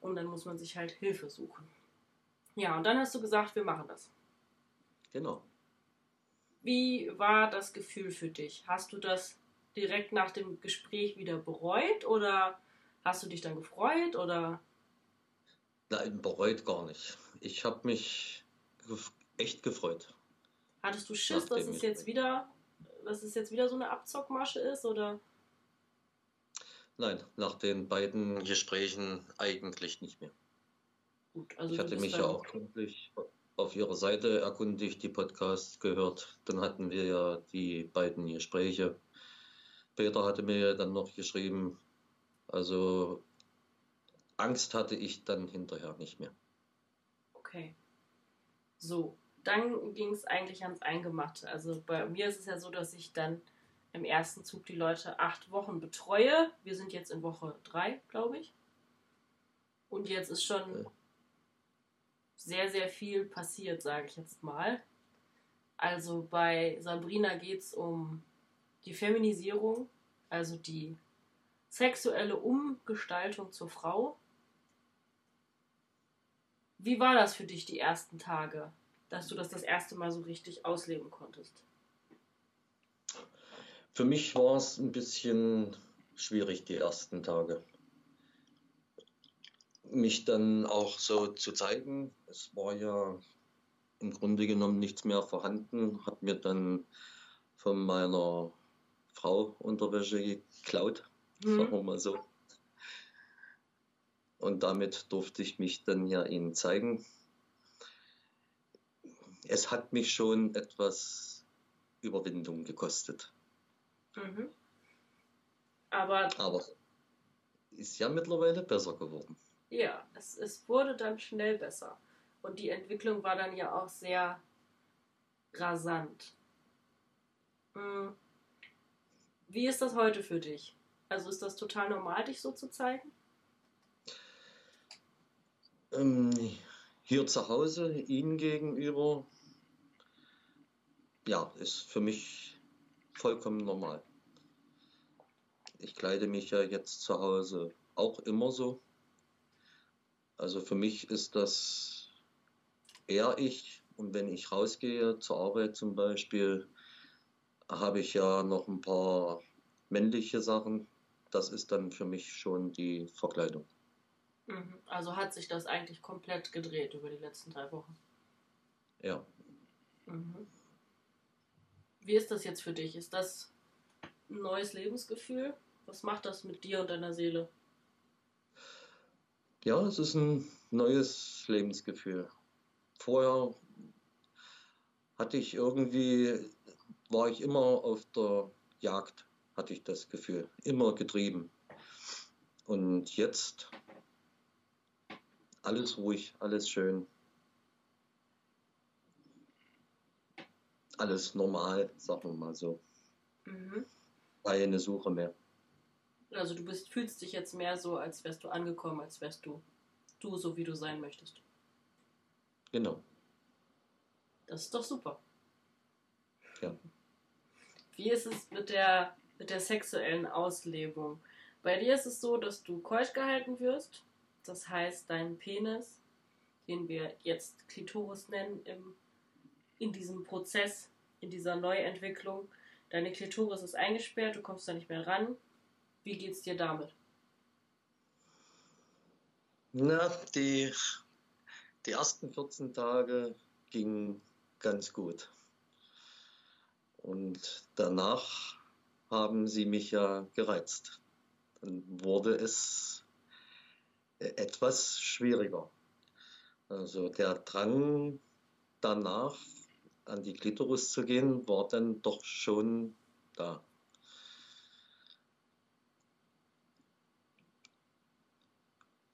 S1: Und dann muss man sich halt Hilfe suchen. Ja, und dann hast du gesagt, wir machen das.
S2: Genau.
S1: Wie war das Gefühl für dich? Hast du das direkt nach dem Gespräch wieder bereut oder hast du dich dann gefreut oder?
S2: Nein, bereut gar nicht. Ich habe mich echt gefreut.
S1: Hattest du Schiss, dass es jetzt wieder, dass es jetzt wieder so eine Abzockmasche ist oder?
S2: Nein, nach den beiden Gesprächen eigentlich nicht mehr. Gut, also ich hatte mich ja auch gründlich auf ihrer Seite erkundigt, die Podcasts gehört. Dann hatten wir ja die beiden Gespräche. Peter hatte mir dann noch geschrieben, also Angst hatte ich dann hinterher nicht mehr.
S1: Okay. So, dann ging es eigentlich ans Eingemachte. Also bei mir ist es ja so, dass ich dann im ersten Zug die Leute acht Wochen betreue. Wir sind jetzt in Woche drei, glaube ich. Und jetzt ist schon sehr, sehr viel passiert, sage ich jetzt mal. Also bei Sabrina geht es um die Feminisierung, also die sexuelle Umgestaltung zur Frau. Wie war das für dich die ersten Tage, dass du das das erste Mal so richtig ausleben konntest?
S2: Für mich war es ein bisschen schwierig die ersten Tage. Mich dann auch so zu zeigen. Es war ja im Grunde genommen nichts mehr vorhanden. Hat mir dann von meiner Frau Unterwäsche geklaut, mhm. sagen wir mal so. Und damit durfte ich mich dann ja ihnen zeigen. Es hat mich schon etwas Überwindung gekostet. Mhm.
S1: Aber,
S2: Aber ist ja mittlerweile besser geworden.
S1: Ja, es, es wurde dann schnell besser. Und die Entwicklung war dann ja auch sehr rasant. Mhm. Wie ist das heute für dich? Also ist das total normal, dich so zu zeigen?
S2: Ähm, hier zu Hause, Ihnen gegenüber, ja, ist für mich vollkommen normal. Ich kleide mich ja jetzt zu Hause auch immer so. Also für mich ist das eher ich. Und wenn ich rausgehe zur Arbeit zum Beispiel, habe ich ja noch ein paar männliche Sachen. Das ist dann für mich schon die Verkleidung.
S1: Mhm. Also hat sich das eigentlich komplett gedreht über die letzten drei Wochen?
S2: Ja.
S1: Mhm. Wie ist das jetzt für dich? Ist das ein neues Lebensgefühl? Was macht das mit dir und deiner Seele?
S2: Ja, es ist ein neues Lebensgefühl. Vorher hatte ich irgendwie, war ich immer auf der Jagd, hatte ich das Gefühl, immer getrieben. Und jetzt alles ruhig, alles schön. alles normal, sagen wir mal so. Mhm. Keine Suche mehr.
S1: Also du bist, fühlst dich jetzt mehr so, als wärst du angekommen, als wärst du du so, wie du sein möchtest.
S2: Genau.
S1: Das ist doch super.
S2: Ja.
S1: Wie ist es mit der, mit der sexuellen Auslebung? Bei dir ist es so, dass du keusch gehalten wirst. Das heißt, dein Penis, den wir jetzt Klitoris nennen im in diesem Prozess, in dieser Neuentwicklung. Deine Klitoris ist eingesperrt, du kommst da nicht mehr ran. Wie geht's dir damit?
S2: Na, die, die ersten 14 Tage gingen ganz gut. Und danach haben sie mich ja gereizt. Dann wurde es etwas schwieriger. Also der Drang danach an die Klitoris zu gehen, war dann doch schon da.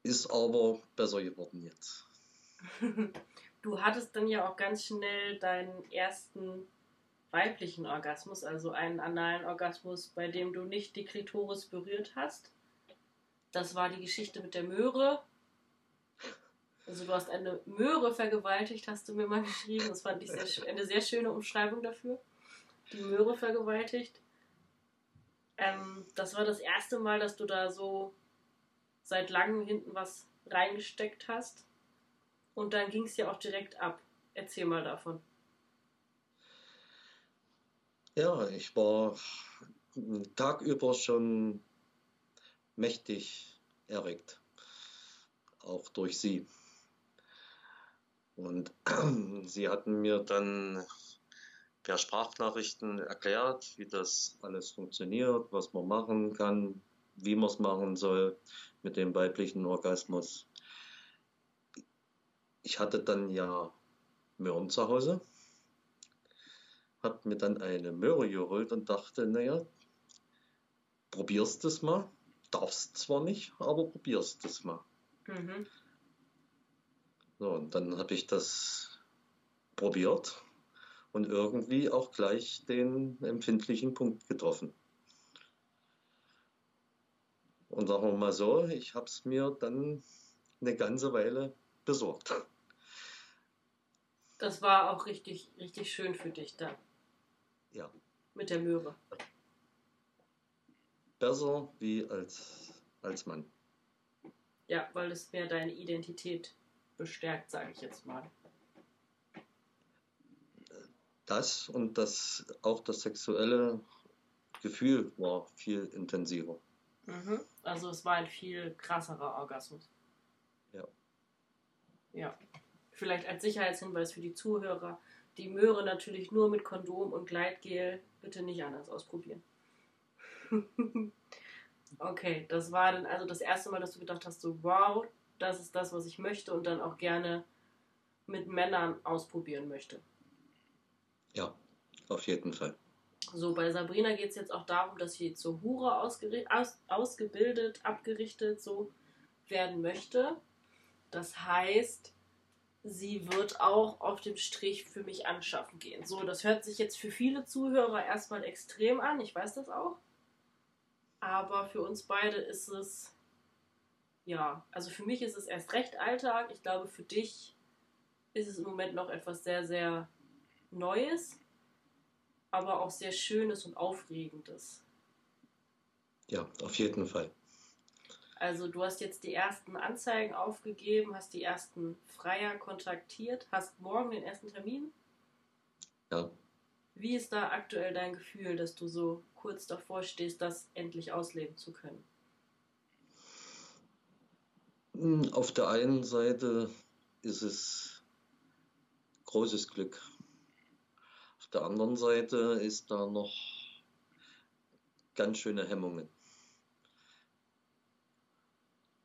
S2: Ist aber besser geworden jetzt. [laughs]
S1: Du hattest dann ja auch ganz schnell deinen ersten weiblichen Orgasmus, also einen analen Orgasmus, bei dem du nicht die Klitoris berührt hast. Das war die Geschichte mit der Möhre. Also du hast eine Möhre vergewaltigt, hast du mir mal [laughs] geschrieben. Das fand ich sehr, eine sehr schöne Umschreibung dafür. Die Möhre vergewaltigt. Ähm, das war das erste Mal, dass du da so seit langem hinten was reingesteckt hast. Und dann ging es ja auch direkt ab. Erzähl mal davon.
S2: Ja, ich war tagüber schon mächtig erregt, auch durch sie. Und [clears throat] sie hatten mir dann per Sprachnachrichten erklärt, wie das alles funktioniert, was man machen kann, wie man es machen soll mit dem weiblichen Orgasmus. Ich hatte dann ja Möhren zu Hause, habe mir dann eine Möhre geholt und dachte, naja, probierst es mal. Darfst zwar nicht, aber probierst es mal. Mhm. So, und dann habe ich das probiert und irgendwie auch gleich den empfindlichen Punkt getroffen. Und sagen wir mal so, ich habe es mir dann eine ganze Weile besorgt.
S1: Das war auch richtig, richtig schön für dich da.
S2: Ja.
S1: Mit der Möhre.
S2: Besser wie als, als Mann.
S1: Ja, weil es mehr deine Identität bestärkt, sage ich jetzt mal.
S2: Das und das auch das sexuelle Gefühl war viel intensiver.
S1: Mhm. Also es war ein viel krasserer Orgasmus.
S2: Ja.
S1: Ja. Vielleicht als Sicherheitshinweis für die Zuhörer, die Möhre natürlich nur mit Kondom und Gleitgel, bitte nicht anders ausprobieren. [laughs] okay, das war dann also das erste Mal, dass du gedacht hast, so wow, das ist das, was ich möchte und dann auch gerne mit Männern ausprobieren möchte.
S2: Ja, auf jeden Fall.
S1: So, bei Sabrina geht es jetzt auch darum, dass sie zur Hure aus, ausgebildet, abgerichtet so werden möchte. Das heißt, sie wird auch auf dem Strich für mich anschaffen gehen. So, das hört sich jetzt für viele Zuhörer erstmal extrem an, ich weiß das auch. Aber für uns beide ist es, ja, also für mich ist es erst recht Alltag. Ich glaube, für dich ist es im Moment noch etwas sehr, sehr Neues aber auch sehr Schönes und Aufregendes.
S2: Ja, auf jeden Fall.
S1: Also du hast jetzt die ersten Anzeigen aufgegeben, hast die ersten Freier kontaktiert, hast morgen den ersten Termin.
S2: Ja.
S1: Wie ist da aktuell dein Gefühl, dass du so kurz davor stehst, das endlich ausleben zu können?
S2: Hm, auf der einen Seite ist es großes Glück, der anderen Seite ist da noch ganz schöne Hemmungen.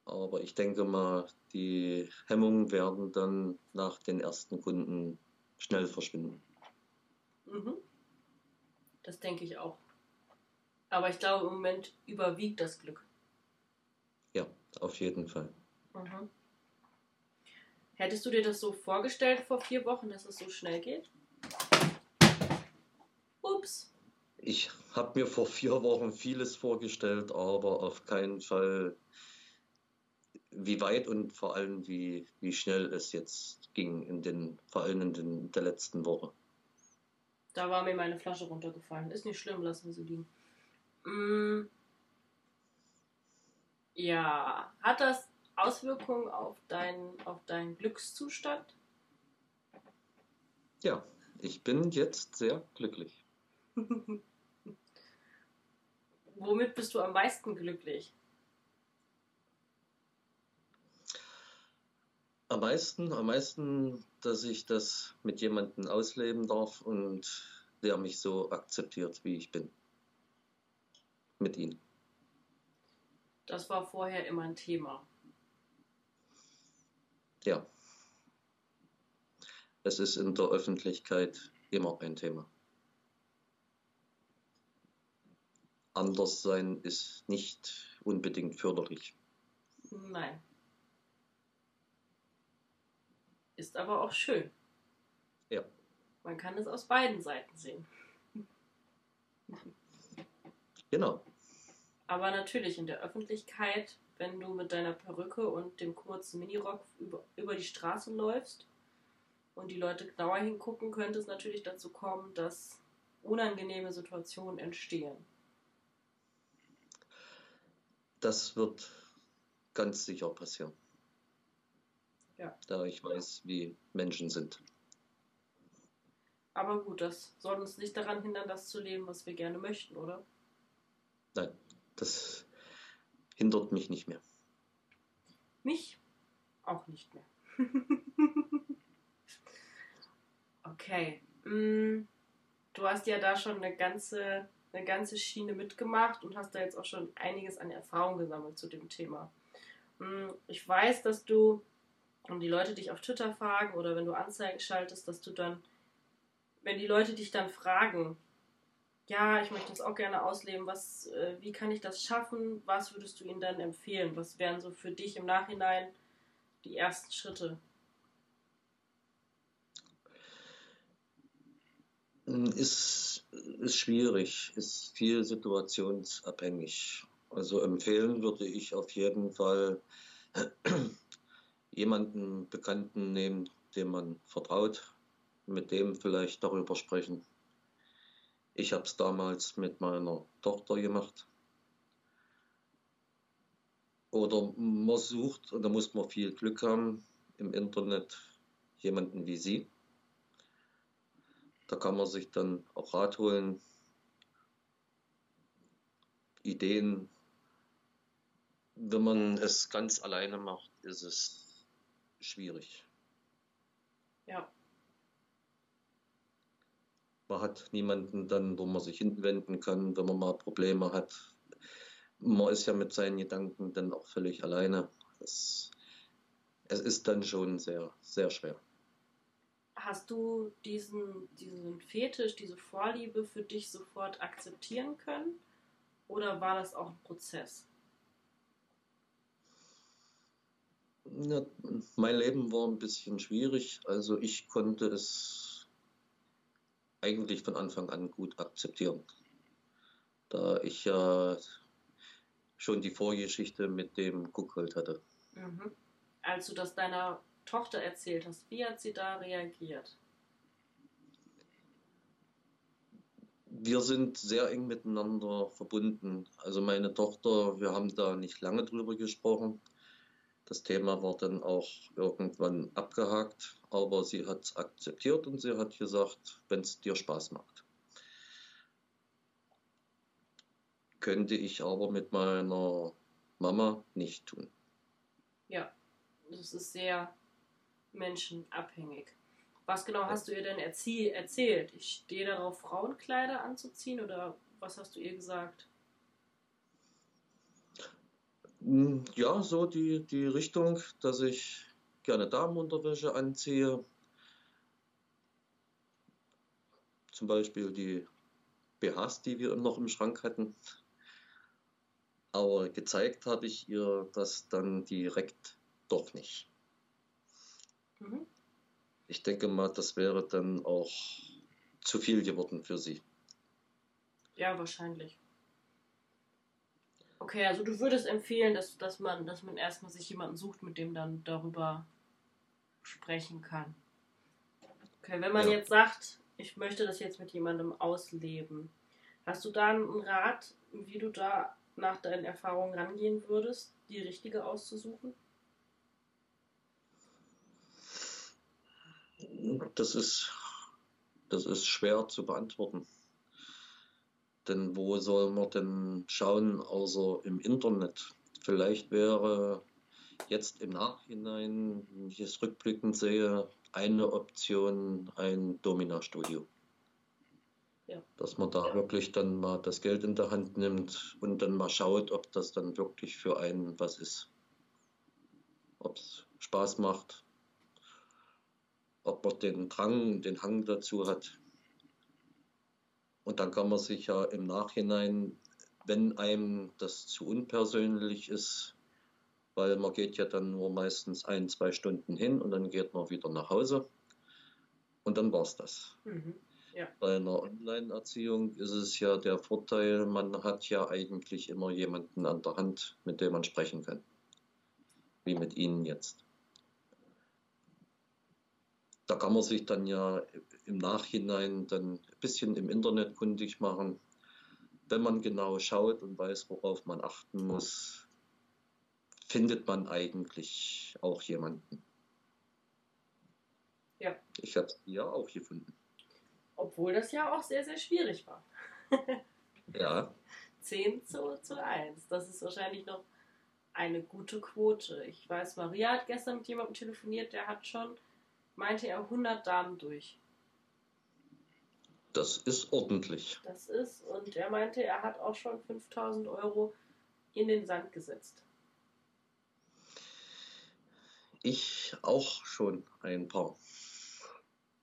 S2: Aber ich denke mal, die Hemmungen werden dann nach den ersten Kunden schnell verschwinden.
S1: Mhm. Das denke ich auch. Aber ich glaube, im Moment überwiegt das Glück.
S2: Ja, auf jeden Fall.
S1: Mhm. Hättest du dir das so vorgestellt vor vier Wochen, dass es so schnell geht? Ups.
S2: Ich habe mir vor vier Wochen vieles vorgestellt, aber auf keinen Fall, wie weit und vor allem wie, wie schnell es jetzt ging, in den, vor allem in den, der letzten Woche.
S1: Da war mir meine Flasche runtergefallen. Ist nicht schlimm, lassen wir sie liegen. Mm. Ja, hat das Auswirkungen auf, dein, auf deinen Glückszustand?
S2: Ja, ich bin jetzt sehr glücklich. [laughs]
S1: Womit bist du am meisten glücklich?
S2: Am meisten, am meisten, dass ich das mit jemandem ausleben darf und der mich so akzeptiert, wie ich bin. Mit ihm.
S1: Das war vorher immer ein Thema.
S2: Ja. Es ist in der Öffentlichkeit immer ein Thema. anders sein ist nicht unbedingt förderlich.
S1: Nein. Ist aber auch schön.
S2: Ja.
S1: Man kann es aus beiden Seiten sehen.
S2: Genau.
S1: Aber natürlich in der Öffentlichkeit, wenn du mit deiner Perücke und dem kurzen Minirock über, über die Straße läufst und die Leute genauer hingucken, könnte es natürlich dazu kommen, dass unangenehme Situationen entstehen.
S2: Das wird ganz sicher passieren.
S1: Ja.
S2: Da ich weiß, wie Menschen sind.
S1: Aber gut, das soll uns nicht daran hindern, das zu leben, was wir gerne möchten, oder?
S2: Nein, das hindert mich nicht mehr.
S1: Mich auch nicht mehr. [laughs] okay. Mm, du hast ja da schon eine ganze, eine ganze Schiene mitgemacht und hast da jetzt auch schon einiges an Erfahrung gesammelt zu dem Thema. Mm, ich weiß, dass du, und die Leute dich auf Twitter fragen oder wenn du Anzeigen schaltest, dass du dann, wenn die Leute dich dann fragen, ja, ich möchte das auch gerne ausleben. Was, äh, wie kann ich das schaffen? Was würdest du ihnen dann empfehlen? Was wären so für dich im Nachhinein die ersten Schritte?
S2: Ist, ist schwierig, ist viel situationsabhängig. Also empfehlen würde ich auf jeden Fall jemanden Bekannten nehmen, dem man vertraut, mit dem vielleicht darüber sprechen ich habe es damals mit meiner Tochter gemacht. Oder man sucht, und da muss man viel Glück haben, im Internet jemanden wie Sie. Da kann man sich dann auch Rat holen, Ideen. Wenn man es ganz alleine macht, ist es schwierig.
S1: Ja,
S2: man hat niemanden dann, wo man sich hinwenden kann, wenn man mal Probleme hat. Man ist ja mit seinen Gedanken dann auch völlig alleine. Es, es ist dann schon sehr, sehr schwer.
S1: Hast du diesen, diesen Fetisch, diese Vorliebe für dich sofort akzeptieren können? Oder war das auch ein Prozess?
S2: Ja, mein Leben war ein bisschen schwierig. Also ich konnte es eigentlich von Anfang an gut akzeptieren. Da ich ja schon die Vorgeschichte mit dem Guckhold hatte.
S1: Mhm. Als du das deiner Tochter erzählt hast, wie hat sie da reagiert?
S2: Wir sind sehr eng miteinander verbunden. Also meine Tochter, wir haben da nicht lange drüber gesprochen. Das Thema war dann auch irgendwann abgehakt, aber sie hat es akzeptiert und sie hat gesagt, wenn es dir Spaß macht. Könnte ich aber mit meiner Mama nicht tun.
S1: Ja, das ist sehr menschenabhängig. Was genau hast du ihr denn erzählt? Ich stehe darauf, Frauenkleider anzuziehen oder was hast du ihr gesagt?
S2: Hm, ja, so die, die Richtung, dass ich gerne Damenunterwäsche anziehe. Zum Beispiel die BHs, die wir noch im Schrank hatten. Aber gezeigt habe ich ihr das dann direkt doch nicht. Mhm. Ich denke mal, das wäre dann auch zu viel geworden für sie.
S1: Ja, wahrscheinlich. Okay, also du würdest empfehlen, dass, dass, man, dass man erstmal sich jemanden sucht, mit dem dann darüber sprechen kann. Okay, wenn man ja. jetzt sagt, ich möchte das jetzt mit jemandem ausleben, hast du da einen Rat, wie du da nach deinen Erfahrungen rangehen würdest, die richtige auszusuchen?
S2: Das ist, das ist schwer zu beantworten. Denn wo soll man denn schauen, außer im Internet? Vielleicht wäre jetzt im Nachhinein, wenn ich es rückblickend sehe, eine Option ein Domina-Studio. Ja. Dass man da wirklich dann mal das Geld in der Hand nimmt und dann mal schaut, ob das dann wirklich für einen was ist. Ob es Spaß macht, ob man den Drang, den Hang dazu hat. Und dann kann man sich ja im Nachhinein, wenn einem das zu unpersönlich ist, weil man geht ja dann nur meistens ein, zwei Stunden hin und dann geht man wieder nach Hause und dann war es das. Mhm.
S1: Ja.
S2: Bei einer Online-Erziehung ist es ja der Vorteil, man hat ja eigentlich immer jemanden an der Hand, mit dem man sprechen kann. Wie mit Ihnen jetzt. Da kann man sich dann ja im Nachhinein dann ein bisschen im Internet kundig machen. Wenn man genau schaut und weiß, worauf man achten muss, findet man eigentlich auch jemanden.
S1: Ja.
S2: Ich habe es ja auch gefunden.
S1: Obwohl das ja auch sehr, sehr schwierig war. [laughs]
S2: Ja,
S1: 10 zu, zu 1. Das ist wahrscheinlich noch eine gute Quote. Ich weiß, Maria hat gestern mit jemandem telefoniert, der hat schon, meinte er, 100 Damen durch.
S2: das ist ordentlich.
S1: Das ist, und er meinte, er hat auch schon 5000 Euro in den Sand gesetzt.
S2: Ich auch schon ein paar.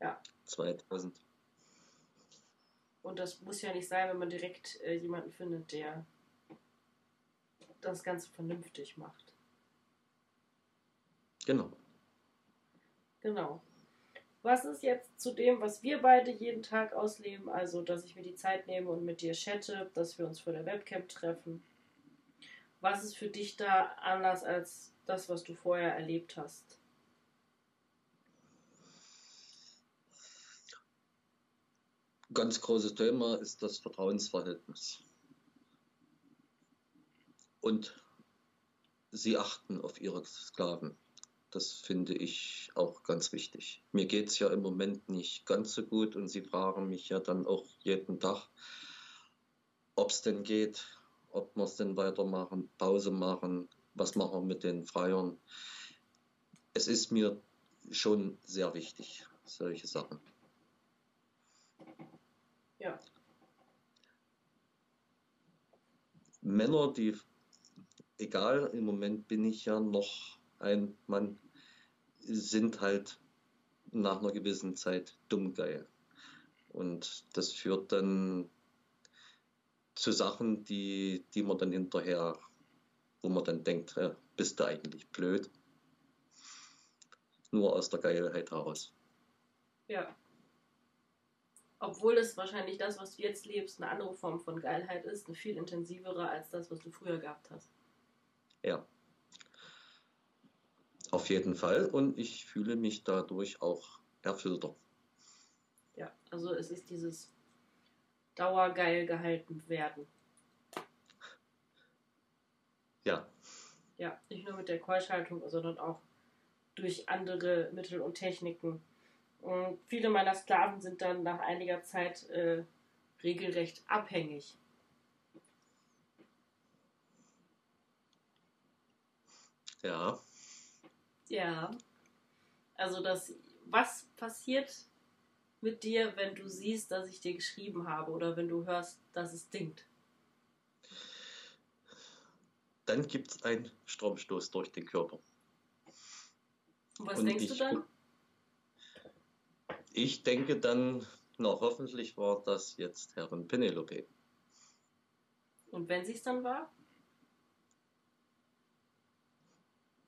S1: Ja.
S2: 2000.
S1: Und das muss ja nicht sein, wenn man direkt äh, jemanden findet, der das Ganze vernünftig macht.
S2: Genau.
S1: Genau. Was ist jetzt zu dem, was wir beide jeden Tag ausleben? Also, dass ich mir die Zeit nehme und mit dir chatte, dass wir uns vor der Webcam treffen. Was ist für dich da anders als das, was du vorher erlebt hast?
S2: Ganz großes Thema ist das Vertrauensverhältnis. Und sie achten auf ihre Sklaven. Das finde ich auch ganz wichtig. Mir geht es ja im Moment nicht ganz so gut und sie fragen mich ja dann auch jeden Tag, ob es denn geht, ob wir es denn weitermachen, Pause machen, was machen wir mit den Freiern. Es ist mir schon sehr wichtig, solche Sachen.
S1: Ja.
S2: Männer, die, egal, im Moment bin ich ja noch ein Mann, sind halt nach einer gewissen Zeit dumm geil. Und das führt dann zu Sachen, die, die man dann hinterher, wo man dann denkt, ja, bist du eigentlich blöd? Nur aus der Geilheit heraus.
S1: Ja. Obwohl es wahrscheinlich das, was du jetzt lebst, eine andere Form von Geilheit ist, eine viel intensivere als das, was du früher gehabt hast.
S2: Ja. Auf jeden Fall. Und ich fühle mich dadurch auch erfüllter.
S1: Ja, also es ist dieses dauergeil gehalten werden.
S2: Ja,
S1: Ja, nicht nur mit der Keuschhaltung, sondern auch durch andere Mittel und Techniken. Und viele meiner Sklaven sind dann nach einiger Zeit äh, regelrecht abhängig.
S2: ja.
S1: Ja. Also das, was passiert mit dir, wenn du siehst, dass ich dir geschrieben habe oder wenn du hörst, dass es dingt?
S2: Dann gibt es einen Stromstoß durch den Körper.
S1: Und was
S2: Und
S1: denkst du
S2: ich-
S1: dann?
S2: Ich denke dann, na hoffentlich war das jetzt Herrin Penelope.
S1: Und wenn sie es dann war?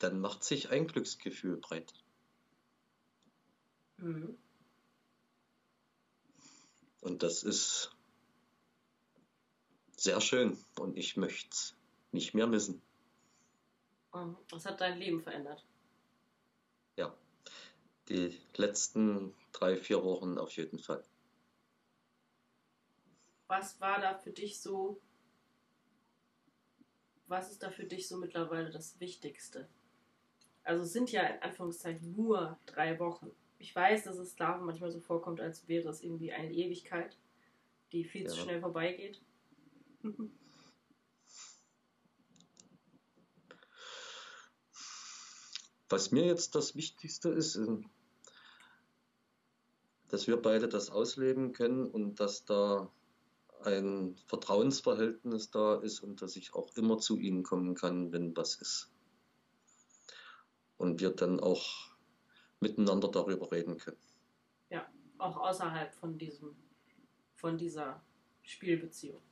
S2: Dann macht sich ein Glücksgefühl breit.
S1: Mhm.
S2: Und das ist sehr schön und ich möchte es nicht mehr missen.
S1: Das hat dein Leben verändert.
S2: Ja, die letzten drei, vier Wochen auf jeden Fall.
S1: Was war da für dich so? Was ist da für dich so mittlerweile das Wichtigste? Also es sind ja in Anführungszeichen nur drei Wochen. Ich weiß, dass es Sklaven manchmal so vorkommt, als wäre es irgendwie eine Ewigkeit, die viel zu
S2: Ja.
S1: schnell vorbeigeht. [laughs]
S2: Was mir jetzt das Wichtigste ist, dass wir beide das ausleben können und dass da ein Vertrauensverhältnis da ist und dass ich auch immer zu Ihnen kommen kann, wenn was ist. Und wir dann auch miteinander darüber reden können.
S1: Auch außerhalb von diesem, von dieser Spielbeziehung.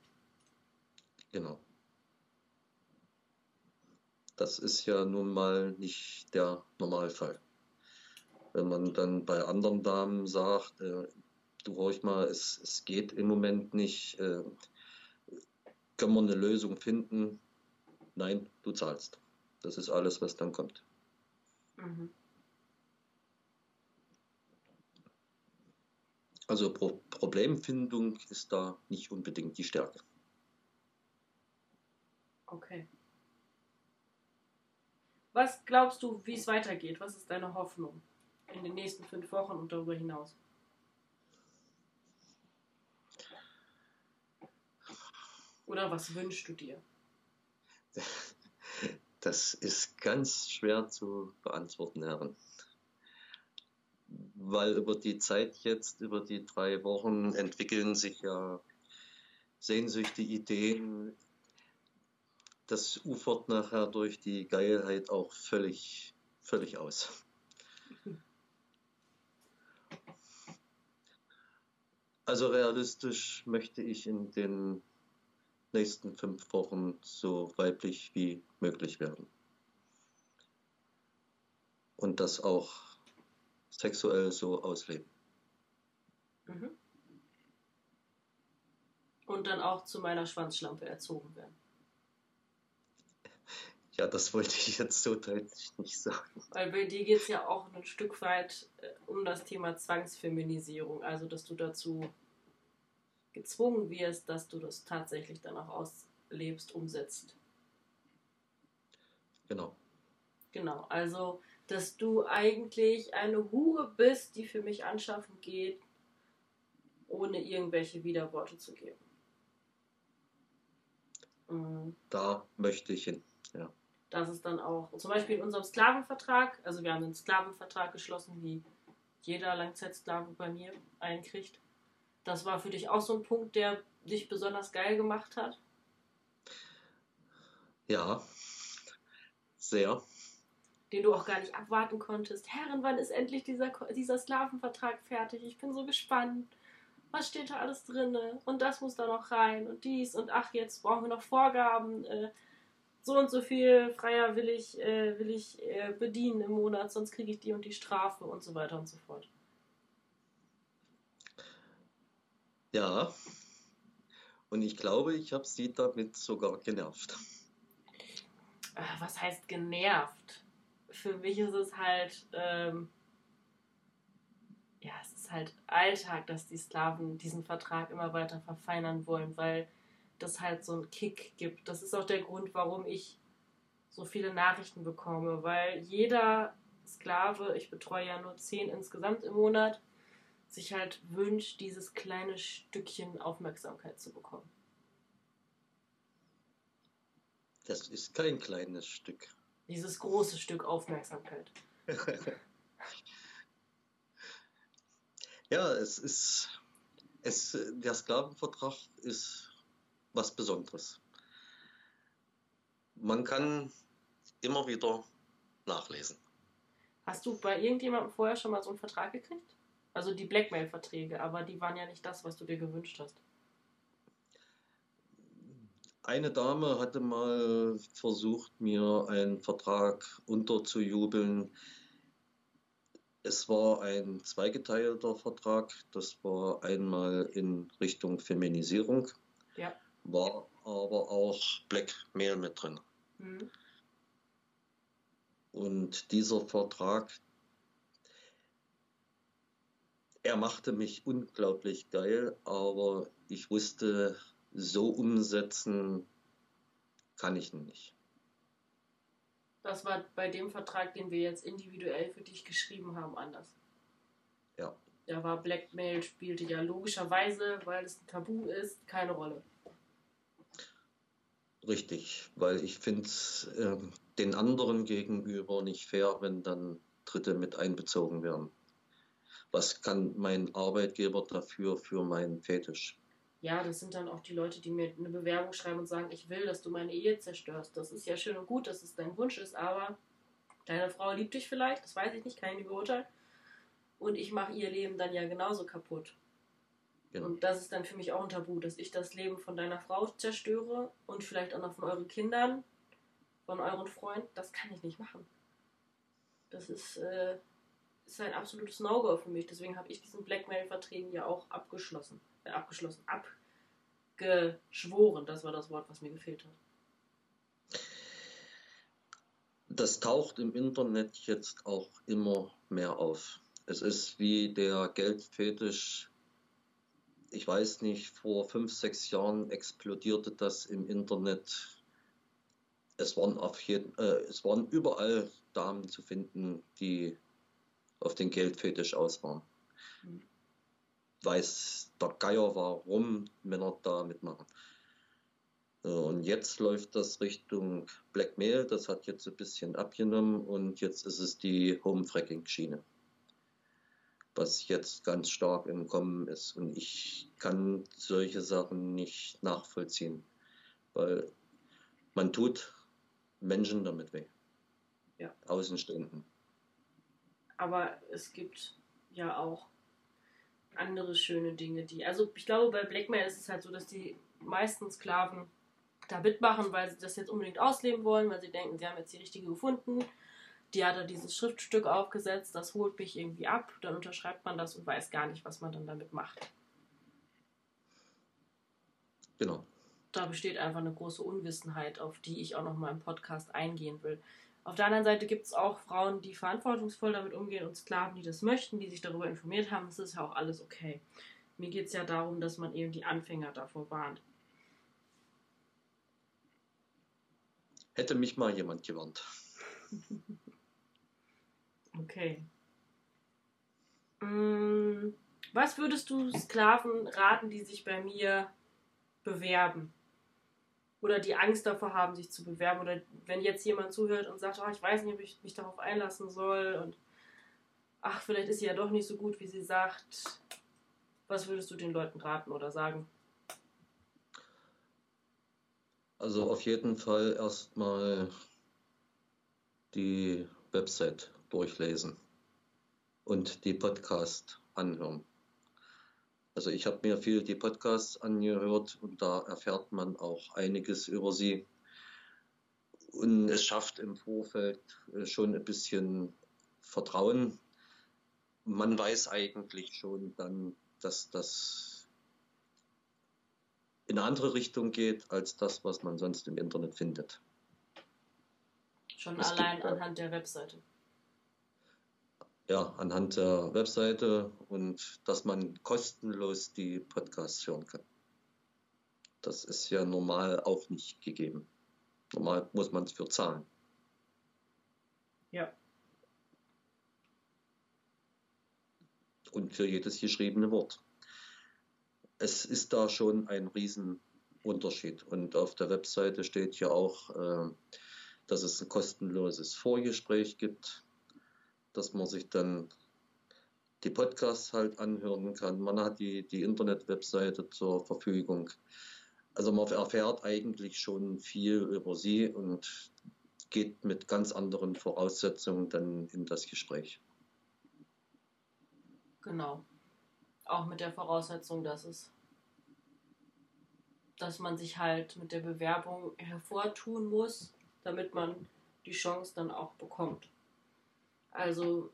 S2: Genau. Das ist ja nun mal nicht der Normalfall. Wenn man dann bei anderen Damen sagt, äh, du ruhig mal, es, es geht im Moment nicht, äh, können wir eine Lösung finden? Nein, du zahlst. Das ist alles, was dann kommt. Mhm. Also Pro Problemfindung ist da nicht unbedingt die Stärke.
S1: Okay. Was glaubst du, wie es weitergeht? Was ist deine Hoffnung in den nächsten fünf Wochen und darüber hinaus? Oder was wünschst du dir? [laughs]
S2: Das ist ganz schwer zu beantworten, Herren. Weil über die Zeit jetzt, über die drei Wochen, entwickeln sich ja Sehnsüchte, Ideen. Das ufert nachher durch die Geilheit auch völlig, völlig aus. [laughs] Also realistisch möchte ich in den nächsten fünf Wochen so weiblich wie möglich werden. Und das auch sexuell so ausleben. Mhm.
S1: Und dann auch zu meiner Schwanzschlampe erzogen werden. [laughs]
S2: Ja, das wollte ich jetzt so deutlich nicht sagen.
S1: Weil bei dir geht es ja auch ein Stück weit äh, um das Thema Zwangsfeminisierung, also dass du dazu gezwungen wirst, dass du das tatsächlich dann auch auslebst, umsetzt.
S2: Genau.
S1: Genau, also dass du eigentlich eine Hure bist, die für mich anschaffen geht, ohne irgendwelche Widerworte zu geben.
S2: Mhm. Da möchte ich hin, ja.
S1: Das ist dann auch, zum Beispiel in unserem Sklavenvertrag, also wir haben einen Sklavenvertrag geschlossen, wie jeder Langzeitsklave bei mir einkriegt. Das war für dich auch so ein Punkt, der dich besonders geil gemacht hat?
S2: Ja, sehr.
S1: Den du auch gar nicht abwarten konntest. Herren, wann ist endlich dieser, dieser Sklavenvertrag fertig? Ich bin so gespannt. Was steht da alles drin? Und das muss da noch rein und dies und ach, jetzt brauchen wir noch Vorgaben. Äh, so und so viel Freier will ich, äh, will ich äh, bedienen im Monat, sonst kriege ich die und die Strafe und so weiter und so fort.
S2: Ja. Und ich glaube, ich habe sie damit sogar genervt.
S1: Äh, was heißt genervt? Für mich ist es halt, ähm, ja, es ist halt Alltag, dass die Sklaven diesen Vertrag immer weiter verfeinern wollen, weil das halt so einen Kick gibt. Das ist auch der Grund, warum ich so viele Nachrichten bekomme, weil jeder Sklave, ich betreue ja nur zehn insgesamt im Monat, sich halt wünscht, dieses kleine Stückchen Aufmerksamkeit zu bekommen.
S2: Das ist kein kleines Stück.
S1: Dieses große Stück Aufmerksamkeit. [laughs]
S2: ja, es ist. Es, der Sklavenvertrag ist was Besonderes. Man kann immer wieder nachlesen.
S1: Hast du bei irgendjemandem vorher schon mal so einen Vertrag gekriegt? Also die Blackmail-Verträge, aber die waren ja nicht das, was du dir gewünscht hast.
S2: Eine Dame hatte mal versucht, mir einen Vertrag unterzujubeln. Es war ein zweigeteilter Vertrag. Das war einmal in Richtung Feminisierung,
S1: ja.
S2: war aber auch Blackmail mit drin. Mhm. Und dieser Vertrag, er machte mich unglaublich geil, aber ich wusste, so umsetzen kann ich nicht.
S1: Das war bei dem Vertrag, den wir jetzt individuell für dich geschrieben haben, anders.
S2: Ja.
S1: Da war Blackmail, spielte ja logischerweise, weil es ein Tabu ist, keine Rolle.
S2: Richtig, weil ich finde es äh, den anderen gegenüber nicht fair, wenn dann Dritte mit einbezogen werden was kann mein Arbeitgeber dafür für meinen Fetisch?
S1: Ja, das sind dann auch die Leute, die mir eine Bewerbung schreiben und sagen, ich will, dass du meine Ehe zerstörst. Das ist ja schön und gut, dass es dein Wunsch ist, aber deine Frau liebt dich vielleicht, das weiß ich nicht, kann ich nicht beurteilen. Und ich mache ihr Leben dann ja genauso kaputt. Genau. Und das ist dann für mich auch ein Tabu, dass ich das Leben von deiner Frau zerstöre und vielleicht auch noch von euren Kindern, von euren Freunden. Das kann ich nicht machen. Das ist, äh, ist ein absolutes No-Go für mich. Deswegen habe ich diesen Blackmail-Verträgen ja auch abgeschlossen. Äh, abgeschlossen, abgeschworen. Das war das Wort, was mir gefehlt hat.
S2: Das taucht im Internet jetzt auch immer mehr auf. Es ist wie der Geldfetisch. Ich weiß nicht, vor fünf, sechs Jahren explodierte das im Internet. Es waren, auf jeden, äh, es waren überall Damen zu finden, die auf den Geldfetisch aus waren. Mhm. Weiß der Geier, warum Männer da mitmachen. Und jetzt läuft das Richtung Blackmail, das hat jetzt ein bisschen abgenommen und jetzt ist es die Home-Fracking-Schiene, was jetzt ganz stark im Kommen ist. Und ich kann solche Sachen nicht nachvollziehen, weil man tut Menschen damit weh. Ja. Außenstehenden.
S1: Aber es gibt ja auch andere schöne Dinge, die. Also ich glaube, bei Blackmail ist es halt so, dass die meisten Sklaven da mitmachen, weil sie das jetzt unbedingt ausleben wollen, weil sie denken, sie haben jetzt die richtige gefunden. Die hat da dieses Schriftstück aufgesetzt, das holt mich irgendwie ab, dann unterschreibt man das und weiß gar nicht, was man dann damit macht.
S2: Genau.
S1: Da besteht einfach eine große Unwissenheit, auf die ich auch noch mal im Podcast eingehen will. Auf der anderen Seite gibt es auch Frauen, die verantwortungsvoll damit umgehen und Sklaven, die das möchten, die sich darüber informiert haben. Das ist ja auch alles okay. Mir geht es ja darum, dass man eben die Anfänger davor warnt.
S2: Hätte mich mal jemand gewarnt. [laughs]
S1: okay. Mm, was würdest du Sklaven raten, die sich bei mir bewerben? Oder die Angst davor haben, sich zu bewerben. Oder wenn jetzt jemand zuhört und sagt, oh, ich weiß nicht, ob ich mich darauf einlassen soll und ach, vielleicht ist sie ja doch nicht so gut, wie sie sagt. Was würdest du den Leuten raten oder sagen?
S2: Also auf jeden Fall erstmal die Website durchlesen und die Podcast anhören. Also ich habe mir viel die Podcasts angehört und da erfährt man auch einiges über sie. Und es schafft im Vorfeld äh, schon ein bisschen Vertrauen. Man weiß eigentlich schon dann, dass das in eine andere Richtung geht als das, was man sonst im Internet findet.
S1: Schon es allein anhand der Webseite
S2: ja, anhand der Webseite und dass man kostenlos die Podcasts hören kann. Das ist ja normal auch nicht gegeben. Normal muss man es für zahlen.
S1: Ja.
S2: Und für jedes geschriebene Wort. Es ist da schon ein Riesenunterschied. Und auf der Webseite steht ja auch, äh, dass es ein kostenloses Vorgespräch gibt dass man sich dann die Podcasts halt anhören kann. Man hat die, die Internet-Webseite zur Verfügung. Also man erfährt eigentlich schon viel über sie und geht mit ganz anderen Voraussetzungen dann in das Gespräch.
S1: Genau. Auch mit der Voraussetzung, dass es dass man sich halt mit der Bewerbung hervortun muss, damit man die Chance dann auch bekommt. Also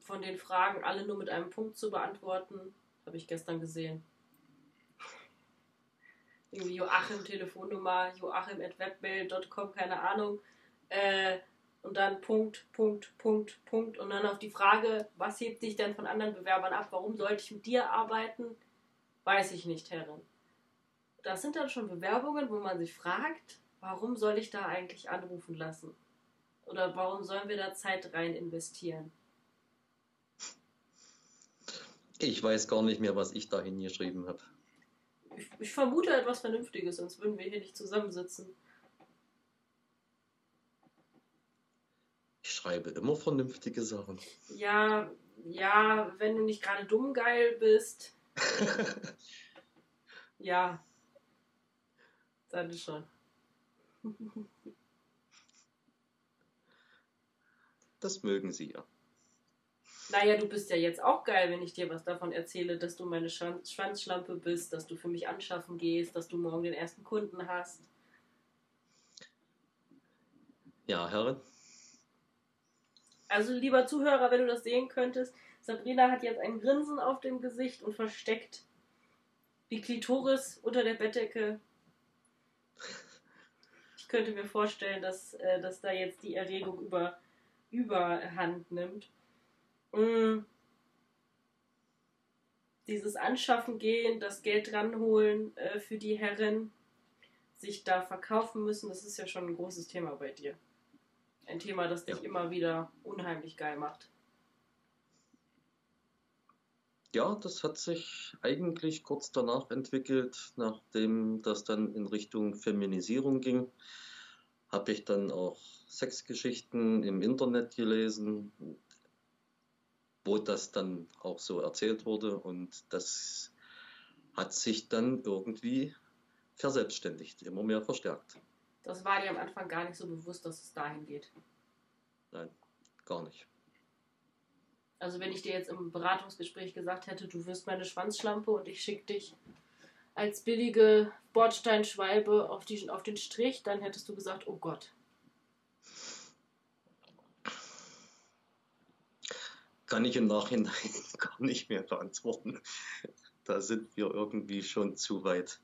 S1: von den Fragen alle nur mit einem Punkt zu beantworten, habe ich gestern gesehen. Irgendwie Joachim Telefonnummer, joachim.webmail.com, keine Ahnung. Äh, und dann Punkt, Punkt, Punkt, Punkt. Und dann auf die Frage, was hebt dich denn von anderen Bewerbern ab? Warum sollte ich mit dir arbeiten? Weiß ich nicht, Herrin. Das sind dann schon Bewerbungen, wo man sich fragt, warum soll ich da eigentlich anrufen lassen? Oder warum sollen wir da Zeit rein investieren?
S2: Ich weiß gar nicht mehr, was ich da hingeschrieben habe.
S1: Ich, ich, vermute etwas Vernünftiges, sonst würden wir hier nicht zusammensitzen.
S2: Ich schreibe immer vernünftige Sachen.
S1: Ja, ja, wenn du nicht gerade dumm geil bist. [laughs] ja. Dann schon. [laughs]
S2: Das mögen sie ja.
S1: Naja, du bist ja jetzt auch geil, wenn ich dir was davon erzähle, dass du meine Schwanzschlampe bist, dass du für mich anschaffen gehst, dass du morgen den ersten Kunden hast.
S2: Ja, Herrin.
S1: Also, lieber Zuhörer, wenn du das sehen könntest, Sabrina hat jetzt ein Grinsen auf dem Gesicht und versteckt die Klitoris unter der Bettdecke. Ich könnte mir vorstellen, dass, äh, dass da jetzt die Erregung über, überhand nimmt. Mm. Dieses Anschaffen gehen, das Geld dranholen äh, für die Herren, sich da verkaufen müssen, das ist ja schon ein großes Thema bei dir. Ein Thema, das dich ja. immer wieder unheimlich geil macht.
S2: Ja, das hat sich eigentlich kurz danach entwickelt, nachdem das dann in Richtung Feminisierung ging. Habe ich dann auch Sexgeschichten im Internet gelesen, wo das dann auch so erzählt wurde und das hat sich dann irgendwie verselbstständigt, immer mehr verstärkt.
S1: Das war dir am Anfang gar nicht so bewusst, dass es dahin geht.
S2: Nein, gar nicht.
S1: Also wenn ich dir jetzt im Beratungsgespräch gesagt hätte, du wirst meine Schwanzschlampe und ich schicke dich als billige Bordsteinschwalbe auf, die, auf den Strich, dann hättest du gesagt, oh Gott.
S2: Kann ich im Nachhinein [laughs] gar nicht mehr beantworten. Da sind wir irgendwie schon zu weit.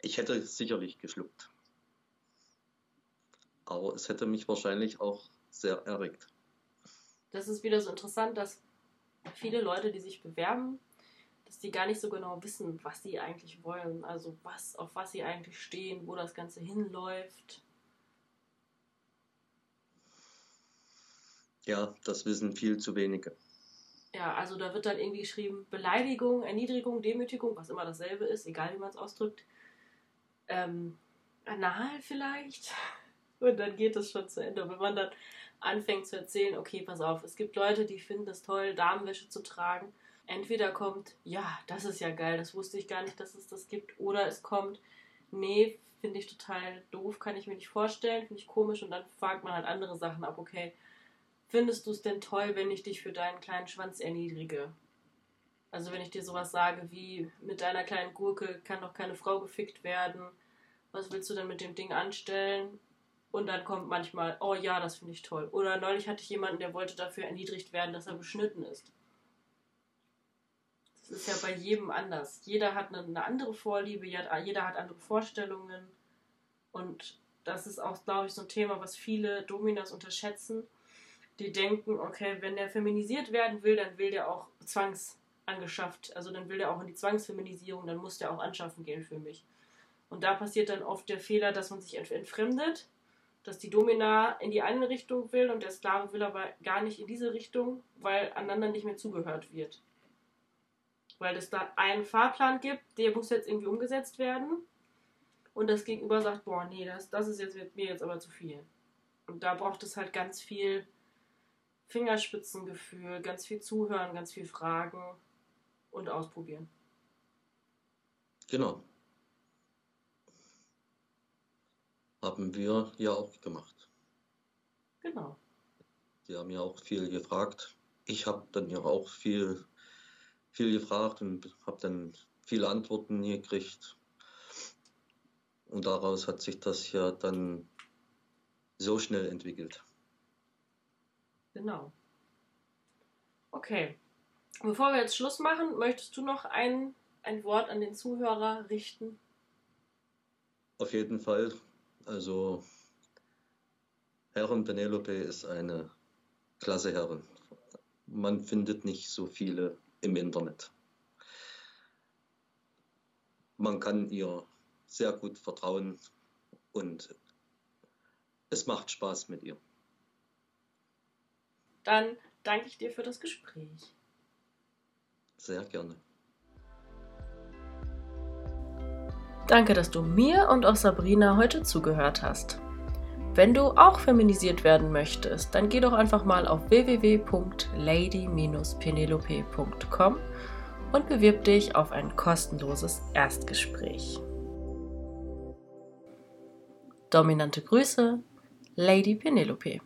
S2: Ich hätte sicherlich geschluckt. Aber es hätte mich wahrscheinlich auch sehr erregt.
S1: Das ist wieder so interessant, dass viele Leute, die sich bewerben, dass die gar nicht so genau wissen, was sie eigentlich wollen. Also was, auf was sie eigentlich stehen, wo das Ganze hinläuft.
S2: Ja, das wissen viel zu wenige.
S1: Ja, also da wird dann irgendwie geschrieben, Beleidigung, Erniedrigung, Demütigung, was immer dasselbe ist, egal wie man es ausdrückt ähm, anal vielleicht. [laughs] Und dann geht es schon zu Ende. Und wenn man dann anfängt zu erzählen, okay, pass auf, es gibt Leute, die finden es toll, Damenwäsche zu tragen. Entweder kommt, ja, das ist ja geil, das wusste ich gar nicht, dass es das gibt. Oder es kommt, nee, finde ich total doof, kann ich mir nicht vorstellen, finde ich komisch. Und dann fragt man halt andere Sachen ab, okay, findest du es denn toll, wenn ich dich für deinen kleinen Schwanz erniedrige? Also wenn ich dir sowas sage wie, mit deiner kleinen Gurke kann doch keine Frau gefickt werden, was willst du denn mit dem Ding anstellen? Und dann kommt manchmal, oh ja, das finde ich toll. Oder neulich hatte ich jemanden, der wollte dafür erniedrigt werden, dass er beschnitten ist. Das ist ja bei jedem anders. Jeder hat eine, andere Vorliebe, jeder hat andere Vorstellungen. Und das ist auch, glaube ich, so ein Thema, was viele Dominas unterschätzen. Die denken, okay, wenn der feminisiert werden will, dann will der auch zwangs angeschafft. Also dann will der auch in die Zwangsfeminisierung, dann muss der auch anschaffen gehen für mich. Und da passiert dann oft der Fehler, dass man sich entfremdet, dass die Domina in die eine Richtung will und der Sklave will aber gar nicht in diese Richtung, weil aneinander nicht mehr zugehört wird. Weil es da einen Fahrplan gibt, der muss jetzt irgendwie umgesetzt werden. Und das Gegenüber sagt, boah, nee, das, das ist jetzt mir jetzt aber zu viel. Und da braucht es halt ganz viel Fingerspitzengefühl, ganz viel Zuhören, ganz viel Fragen und ausprobieren.
S2: Genau. Haben wir ja auch gemacht.
S1: Genau.
S2: Sie haben ja auch viel gefragt. Ich habe dann ja auch viel, viel gefragt und habe dann viele Antworten gekriegt. Und daraus hat sich das ja dann so schnell entwickelt.
S1: Genau. Okay. Bevor wir jetzt Schluss machen, möchtest du noch ein, ein Wort an den Zuhörer richten?
S2: Auf jeden Fall. Also, Herren Penelope ist eine klasse Herrin. Man findet nicht so viele im Internet. Man kann ihr sehr gut vertrauen und es macht Spaß mit ihr.
S1: Dann danke ich dir für das Gespräch.
S2: Sehr gerne.
S1: Danke, dass du mir und auch Sabrina heute zugehört hast. Wenn du auch feminisiert werden möchtest, dann geh doch einfach mal auf www.lady-penelope.com und bewirb dich auf ein kostenloses Erstgespräch. Dominante Grüße, Lady Penelope.